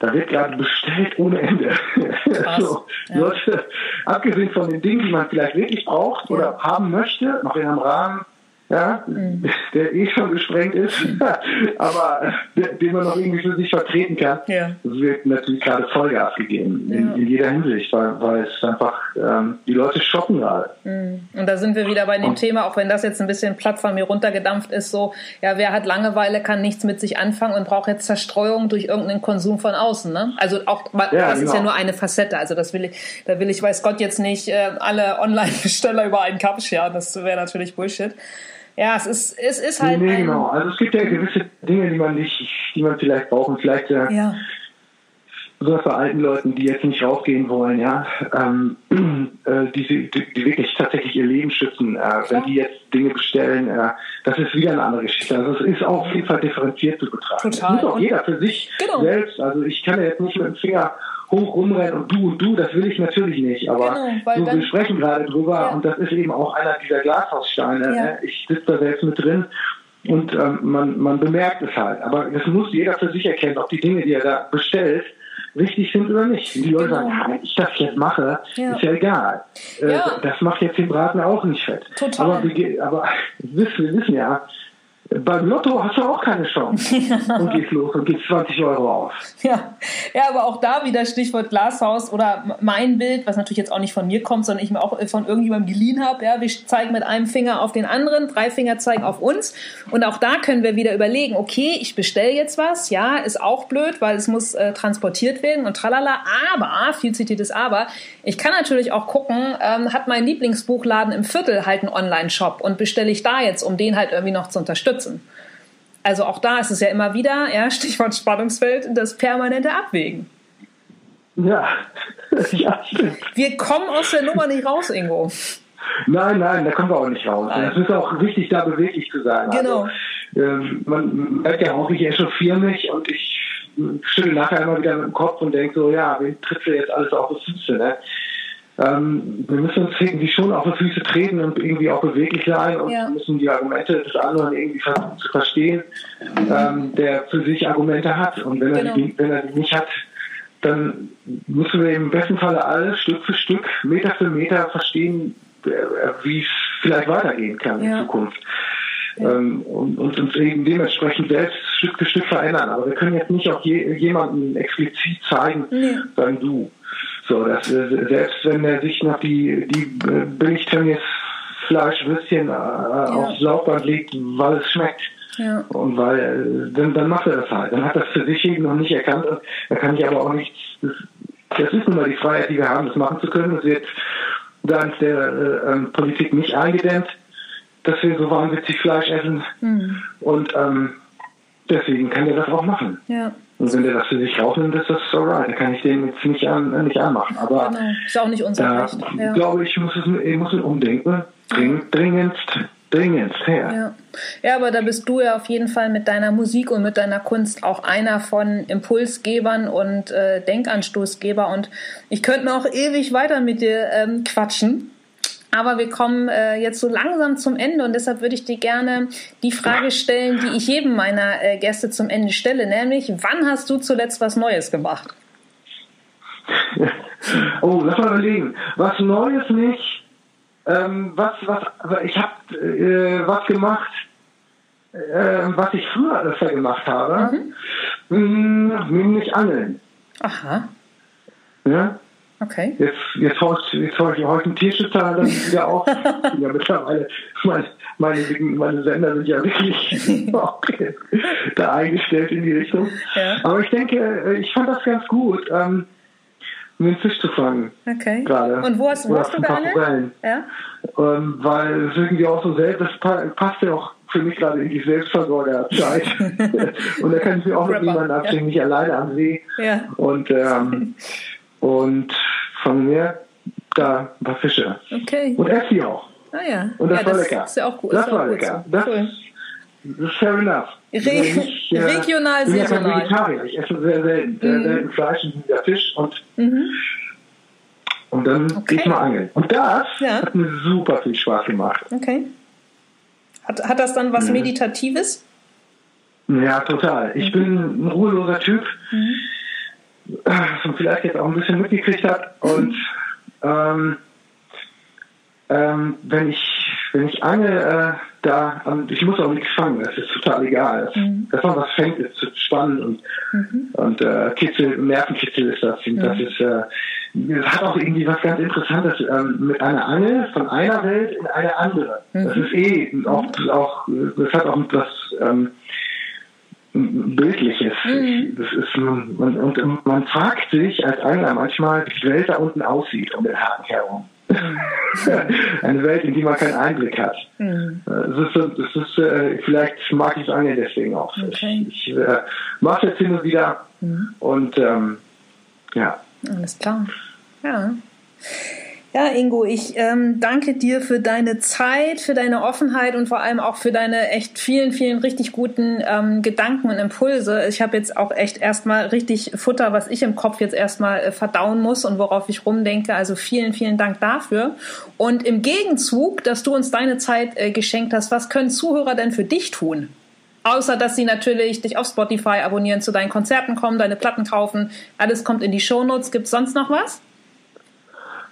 da wird gerade bestellt ohne Ende. so, ja. Leute, abgesehen von den Dingen, die man vielleicht wirklich braucht oder haben möchte, noch in einem Rahmen, ja, mhm. der eh schon gesprengt ist, aber den man noch irgendwie für sich vertreten kann. Ja. Das wird natürlich gerade Vollgas gegeben, in, ja. in, jeder Hinsicht, weil, weil es einfach, ähm, die Leute shoppen gerade. Mhm. Und da sind wir wieder bei dem Und, Thema, auch wenn das jetzt ein bisschen platt von mir runtergedampft ist, so, ja, wer hat Langeweile, kann nichts mit sich anfangen und braucht jetzt Zerstreuung durch irgendeinen Konsum von außen, ne? Also auch, das ja, genau. ist ja genau. nur eine Facette, also das will ich, da will ich, weiß Gott, jetzt nicht äh, alle Online-Besteller über einen Kamm scheren, das wäre natürlich Bullshit ja, es ist, es ist halt. Nee, genau. Also es gibt ja gewisse Dinge, die man nicht, die man vielleicht braucht und vielleicht äh, ja. Besonders bei alten Leuten, die jetzt nicht rausgehen wollen, ja, ähm, äh, die, die, die, wirklich tatsächlich ihr Leben schützen, äh, wenn die jetzt Dinge bestellen, äh, das ist wieder eine andere Geschichte. Also es ist auch auf jeden Fall differenziert zu betrachten. Total. Das muss auch jeder für sich genau. selbst. Also ich kann ja jetzt nicht mit dem Finger hoch rumrennen und du und du, das will ich natürlich nicht. Aber genau, so, wir sprechen gerade drüber ja. und das ist eben auch einer dieser Glashaussteine. Ja. Ne? Ich sitze da selbst mit drin und ähm, man, man bemerkt es halt. Aber das muss jeder für sich erkennen, ob die Dinge, die er da bestellt, richtig sind oder nicht. Die Leute genau. sagen, wenn ich das jetzt mache, ja. ist ja egal. Äh, das macht jetzt den Braten auch nicht fett. Total. Aber, wir, aber wir wissen ja, beim Lotto hast du auch keine Chance. und gehst los und gibst 20 Euro auf. Ja. ja, aber auch da wieder Stichwort Glashaus oder mein Bild, was natürlich jetzt auch nicht von mir kommt, sondern ich mir auch von irgendjemandem geliehen habe. Ja, wir zeigen mit einem Finger auf den anderen, drei Finger zeigen auf uns. Und auch da können wir wieder überlegen, okay, ich bestelle jetzt was. Ja, ist auch blöd, weil es muss äh, transportiert werden und tralala. Aber, viel zitiertes Aber, ich kann natürlich auch gucken, ähm, hat mein Lieblingsbuchladen im Viertel halt einen Online-Shop und bestelle ich da jetzt, um den halt irgendwie noch zu unterstützen. Also auch da ist es ja immer wieder, ja, Stichwort Spannungsfeld, das permanente Abwägen. Ja, ja stimmt. Wir kommen aus der Nummer nicht raus, Ingo. Nein, nein, da kommen wir auch nicht raus. Es ist auch wichtig, da beweglich zu sein. Genau. Also, ähm, man merkt ja auch, ich echauffiere mich und ich schüttel nachher immer wieder mit dem Kopf und denke so, ja, wen tritt du jetzt alles auf die Füße, ne? Ähm, wir müssen uns irgendwie schon auf die Füße treten und irgendwie auch beweglich sein und ja. müssen die Argumente des anderen irgendwie versuchen zu verstehen, ähm, der für sich Argumente hat. Und wenn, genau. er die, wenn er die nicht hat, dann müssen wir im besten Falle alles Stück für Stück, Meter für Meter verstehen, wie es vielleicht weitergehen kann ja. in Zukunft. Ähm, und, und, uns eben dementsprechend selbst Stück für Stück verändern. Aber wir können jetzt nicht auch je, jemanden explizit zeigen, nee. sagen du. So, dass äh, selbst wenn er sich noch die, die Billigtennis Fleischwürstchen äh, ja. aufs Laufband legt, weil es schmeckt, Ja. Und weil, äh, dann, dann macht er das halt. Dann hat das für sich eben noch nicht erkannt. Da kann ich aber auch nichts, das, das ist nun mal die Freiheit, die wir haben, das machen zu können. Das wird seitens der äh, ähm, Politik nicht eingedämmt, dass wir so wahnwitzig Fleisch essen. Mhm. Und ähm, deswegen kann er das auch machen. Ja. Und wenn der das für sich rausnimmt, ist das alright. Da kann ich den jetzt nicht, an, nicht anmachen. Aber genau. ist auch nicht unser Recht. Ja. glaube ich, muss es, ich muss es umdenken. Dringend, dringendst, dringendst her. Ja. ja, aber da bist du ja auf jeden Fall mit deiner Musik und mit deiner Kunst auch einer von Impulsgebern und äh, Denkanstoßgeber. Und ich könnte noch ewig weiter mit dir ähm, quatschen. Aber wir kommen äh, jetzt so langsam zum Ende und deshalb würde ich dir gerne die Frage stellen, die ich jedem meiner äh, Gäste zum Ende stelle, nämlich wann hast du zuletzt was Neues gemacht? oh, lass mal überlegen. Was Neues nicht. Ähm, was, was, ich habe äh, was gemacht, äh, was ich früher öfter gemacht habe, mhm. mh, nämlich Angeln. Aha. Ja? Okay. Jetzt, jetzt horcht, jetzt horcht, horcht ein Tierschützer dann wieder auf. ja, mittlerweile, meine, meine, meine Sender sind ja wirklich da eingestellt in die Richtung. Ja. Aber ich denke, ich fand das ganz gut, ähm, einen Fisch zu fangen. Okay. Gerade. Und wo hast, wo hast du geangelt? Ja. Ähm, weil es irgendwie auch so selbst, das passt ja auch für mich gerade in die Selbstversorgerzeit. und da kann ich mir auch mit jemandem abschicken, nicht alleine am See. Ja. Und ähm, Und von mir da ein paar Fische. Okay. Und esse die auch. Ah ja. Und das ja, war das lecker. Ist ja auch gut. Das war lecker. So. Das, cool. das ist fair enough. Re ich, äh, regional, bin saisonal. Ja Vegetarier. Ich esse sehr selten. Mhm. Sehr selten Fleisch und wieder Fisch und mhm. Und dann okay. gehe ich mal angeln. Und das ja. hat mir super viel Spaß gemacht. Okay. Hat, hat das dann was mhm. Meditatives? Ja, total. Ich mhm. bin ein ruheloser Typ. Mhm was man vielleicht jetzt auch ein bisschen mitgekriegt hat. Und ähm, ähm, wenn ich wenn ich angel, äh, da, ich muss auch nichts fangen, das ist total egal. Das, mhm. Dass man was fängt, ist spannend und, mhm. und äh, Kitzel, Nervenkitzel ist das. Mhm. Das ist, äh, das hat auch irgendwie was ganz Interessantes ähm, mit einer Angel von einer Welt in eine andere. Das mhm. ist eh auch, auch das hat auch was ähm, Bildliches. Mhm. Das ist, man, und man fragt sich als Angler manchmal, wie die Welt da unten aussieht um den Haken herum. Eine Welt, in die man keinen Einblick hat. Mhm. Das ist, das ist äh, vielleicht mag ich es Angeln deswegen auch. Okay. Ich, ich äh, mache es jetzt hin und wieder mhm. und ähm, ja. Alles klar. Ja. Ja, Ingo, ich ähm, danke dir für deine Zeit, für deine Offenheit und vor allem auch für deine echt vielen, vielen richtig guten ähm, Gedanken und Impulse. Ich habe jetzt auch echt erstmal richtig Futter, was ich im Kopf jetzt erstmal äh, verdauen muss und worauf ich rumdenke. Also vielen, vielen Dank dafür. Und im Gegenzug, dass du uns deine Zeit äh, geschenkt hast, was können Zuhörer denn für dich tun? Außer, dass sie natürlich dich auf Spotify abonnieren, zu deinen Konzerten kommen, deine Platten kaufen. Alles kommt in die Shownotes. Gibt es sonst noch was?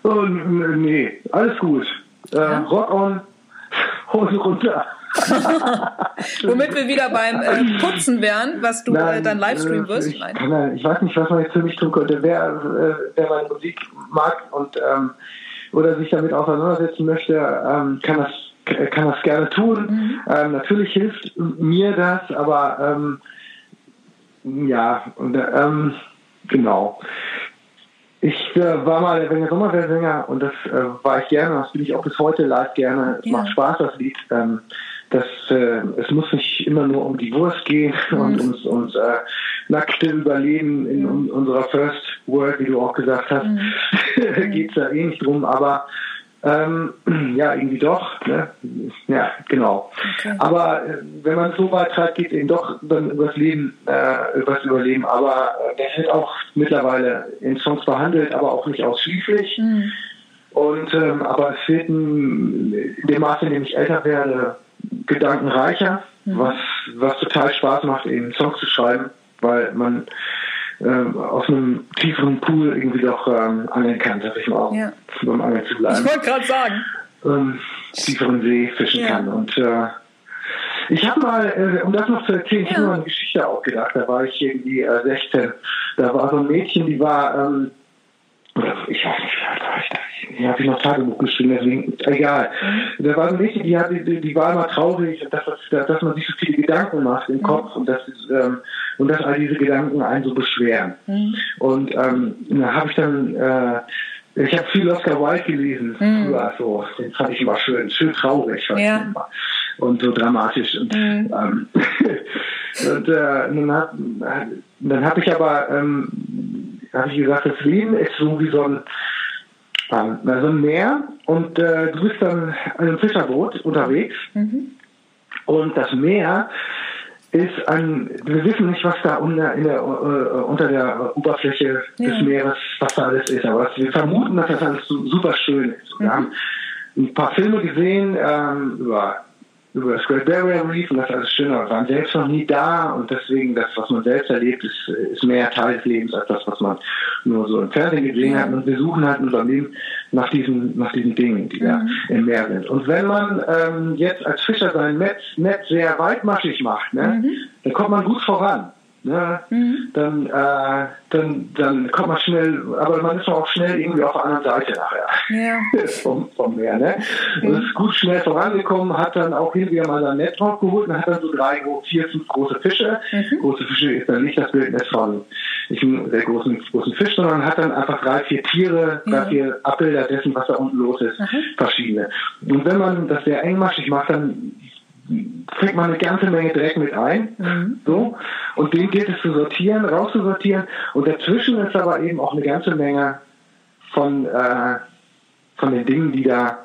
Oh, nee, alles gut. Äh, ja? Rock on, Hose runter. Womit wir wieder beim äh, Putzen wären, was du Nein, äh, dann Livestream äh, wirst. Ich, Nein. ich weiß nicht, was man jetzt für mich tun könnte. Wer, äh, wer meine Musik mag und ähm, oder sich damit auseinandersetzen möchte, ähm, kann das kann das gerne tun. Mhm. Ähm, natürlich hilft mir das, aber ähm, ja, und, ähm, genau. Ich äh, war mal der Wenger Sommerweltsänger und das äh, war ich gerne, das bin ich auch bis heute live gerne. Es ja. macht Spaß, das Lied. Ähm, das, äh, es muss nicht immer nur um die Wurst gehen mhm. und ums, ums äh, nackte Überleben in mhm. unserer First World, wie du auch gesagt hast, mhm. geht es da eh nicht drum, aber ähm, ja, irgendwie doch. Ne? Ja, genau. Okay. Aber äh, wenn man so weit treibt, geht es eben doch dann übers Leben, äh, übers Überleben. Aber äh, der wird auch mittlerweile in Songs behandelt, aber auch nicht ausschließlich. Mhm. Und ähm, aber es wird in dem Maße, in dem ich älter werde, gedankenreicher, mhm. was, was total Spaß macht, eben Songs zu schreiben, weil man äh, aus einem tieferen Pool irgendwie doch ähm, angeln kann, sag ich mal, ja. beim Angeln zu bleiben. Ich wollte gerade sagen. Ähm, tieferen See fischen ja. kann. Und äh, ich habe mal, äh, um das noch zu erzählen, ich ja. habe mal eine Geschichte auch gedacht. Da war ich irgendwie äh, 16. Da war so ein Mädchen, die war ähm, ich weiß nicht, wie alt war ich da? Ja, habe ich noch Tagebuch geschrieben, deswegen, egal. Mhm. Da war so richtig, die, die, die, die war immer traurig, dass, dass, dass man sich so viele Gedanken macht im mhm. Kopf und dass, ähm, und dass all diese Gedanken einen so beschweren. Mhm. Und ähm, da habe ich dann, äh, ich habe viel Oscar Wilde gelesen, mhm. früher, so, den fand ich immer schön, schön traurig, fand ja. ich immer. Und so dramatisch. Und, mhm. ähm, und äh, dann habe dann hab ich aber, ähm, habe ich gesagt, das Leben ist so wie so ein ähm, so ein Meer und äh, du bist dann in einem Fischerboot unterwegs mhm. und das Meer ist ein, wir wissen nicht, was da unter, in der, uh, unter der Oberfläche ja. des Meeres, was da alles ist, aber wir vermuten, dass das alles super schön ist. Wir mhm. haben ein paar Filme gesehen ähm, über über das Great Barrier Reef und das alles schön, aber wir waren selbst noch nie da und deswegen das, was man selbst erlebt, ist, ist mehr Teil des Lebens als das, was man nur so im Fernsehen gesehen hat und wir suchen halt in unserem Leben nach diesen, nach diesen Dingen, die da mhm. im Meer sind. Und wenn man ähm, jetzt als Fischer sein Netz, Netz sehr weitmaschig macht, ne, mhm. dann kommt man gut voran ne, mhm. dann, äh, dann, dann kommt man schnell, aber man ist auch schnell irgendwie auf der anderen Seite nachher ja. vom, vom Meer. Ne? Mhm. Und ist gut schnell vorangekommen, hat dann auch hin wieder mal sein Netz geholt und hat dann so drei, vier, fünf große Fische. Mhm. Große Fische ist dann nicht das Bildnis von nicht einem sehr großen, großen Fisch, sondern hat dann einfach drei, vier Tiere, drei, vier Abbilder dessen, was da unten los ist, mhm. verschiedene. Und wenn man das sehr engmaschig macht, dann kriegt man eine ganze Menge Dreck mit ein. Mhm. So. Und den gilt es zu sortieren, rauszusortieren. Und dazwischen ist aber eben auch eine ganze Menge von, äh, von den Dingen, die da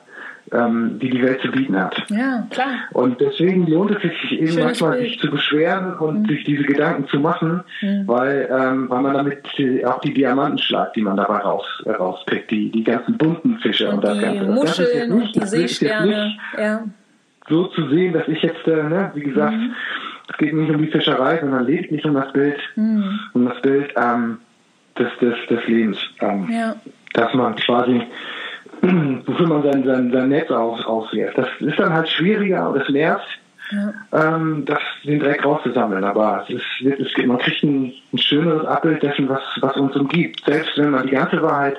ähm, die die Welt zu bieten hat. Ja, klar. Und deswegen lohnt es sich eben Schönes manchmal, Bild. sich zu beschweren und mhm. sich diese Gedanken zu machen, mhm. weil, ähm, weil man damit auch die Diamanten schlagt, die man dabei raus, äh, rauspickt, die, die ganzen bunten Fische und, und das Ganze. Muscheln und die Seesterne. Ja so zu sehen, dass ich jetzt, äh, ne, wie gesagt, mhm. es geht nicht um die Fischerei, sondern lediglich um das Bild, mhm. um das Bild ähm, des, des, des Lebens. Ähm, ja. Dass man quasi, wofür man sein, sein, sein Netz aus, auswirft. Das ist dann halt schwieriger und es nervt, ja. ähm, das, den Dreck rauszusammeln. Aber es ist, es man kriegt ein, ein schöneres Abbild dessen, was, was uns umgibt. Selbst wenn man die ganze Wahrheit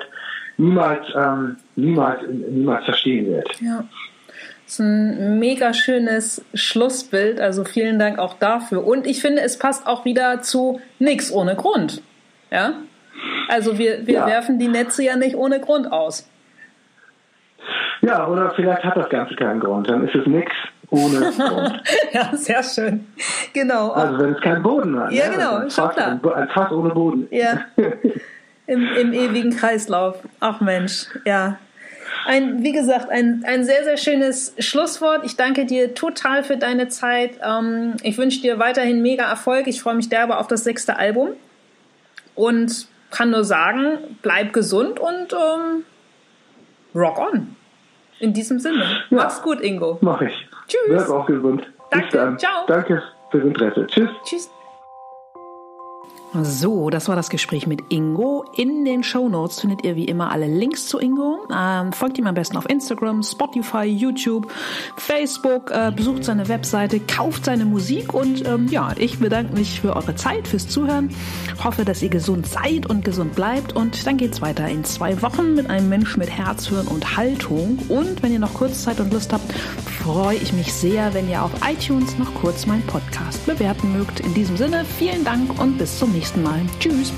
niemals, ähm, niemals, niemals verstehen wird. Ja. Das ist ein mega schönes Schlussbild, also vielen Dank auch dafür. Und ich finde, es passt auch wieder zu nichts ohne Grund. Ja? Also wir, wir ja. werfen die Netze ja nicht ohne Grund aus. Ja, oder vielleicht hat das Ganze keinen Grund, dann ist es nichts ohne Grund. ja, sehr schön. Genau. Also wenn es keinen Boden hat. Ja, ne? genau, also schon klar. Ein Fass ohne Boden. Ja. Im, Im ewigen Kreislauf. Ach Mensch, ja ein, wie gesagt, ein, ein sehr, sehr schönes Schlusswort. Ich danke dir total für deine Zeit. Ähm, ich wünsche dir weiterhin mega Erfolg. Ich freue mich derbe auf das sechste Album und kann nur sagen, bleib gesund und ähm, rock on. In diesem Sinne. Ja, Mach's gut, Ingo. Mach ich. Tschüss. Bleib auch gesund. Danke. Ciao. Danke fürs Interesse. Tschüss. Tschüss. So, das war das Gespräch mit Ingo. In den Show Notes findet ihr wie immer alle Links zu Ingo. Ähm, folgt ihm am besten auf Instagram, Spotify, YouTube, Facebook, äh, besucht seine Webseite, kauft seine Musik und ähm, ja, ich bedanke mich für eure Zeit, fürs Zuhören. Hoffe, dass ihr gesund seid und gesund bleibt und dann geht's weiter in zwei Wochen mit einem Mensch mit Herz, Hirn und Haltung. Und wenn ihr noch kurz Zeit und Lust habt, freue ich mich sehr, wenn ihr auf iTunes noch kurz meinen Podcast bewerten mögt. In diesem Sinne, vielen Dank und bis zum nächsten Mal nächsten Mal. Tschüss.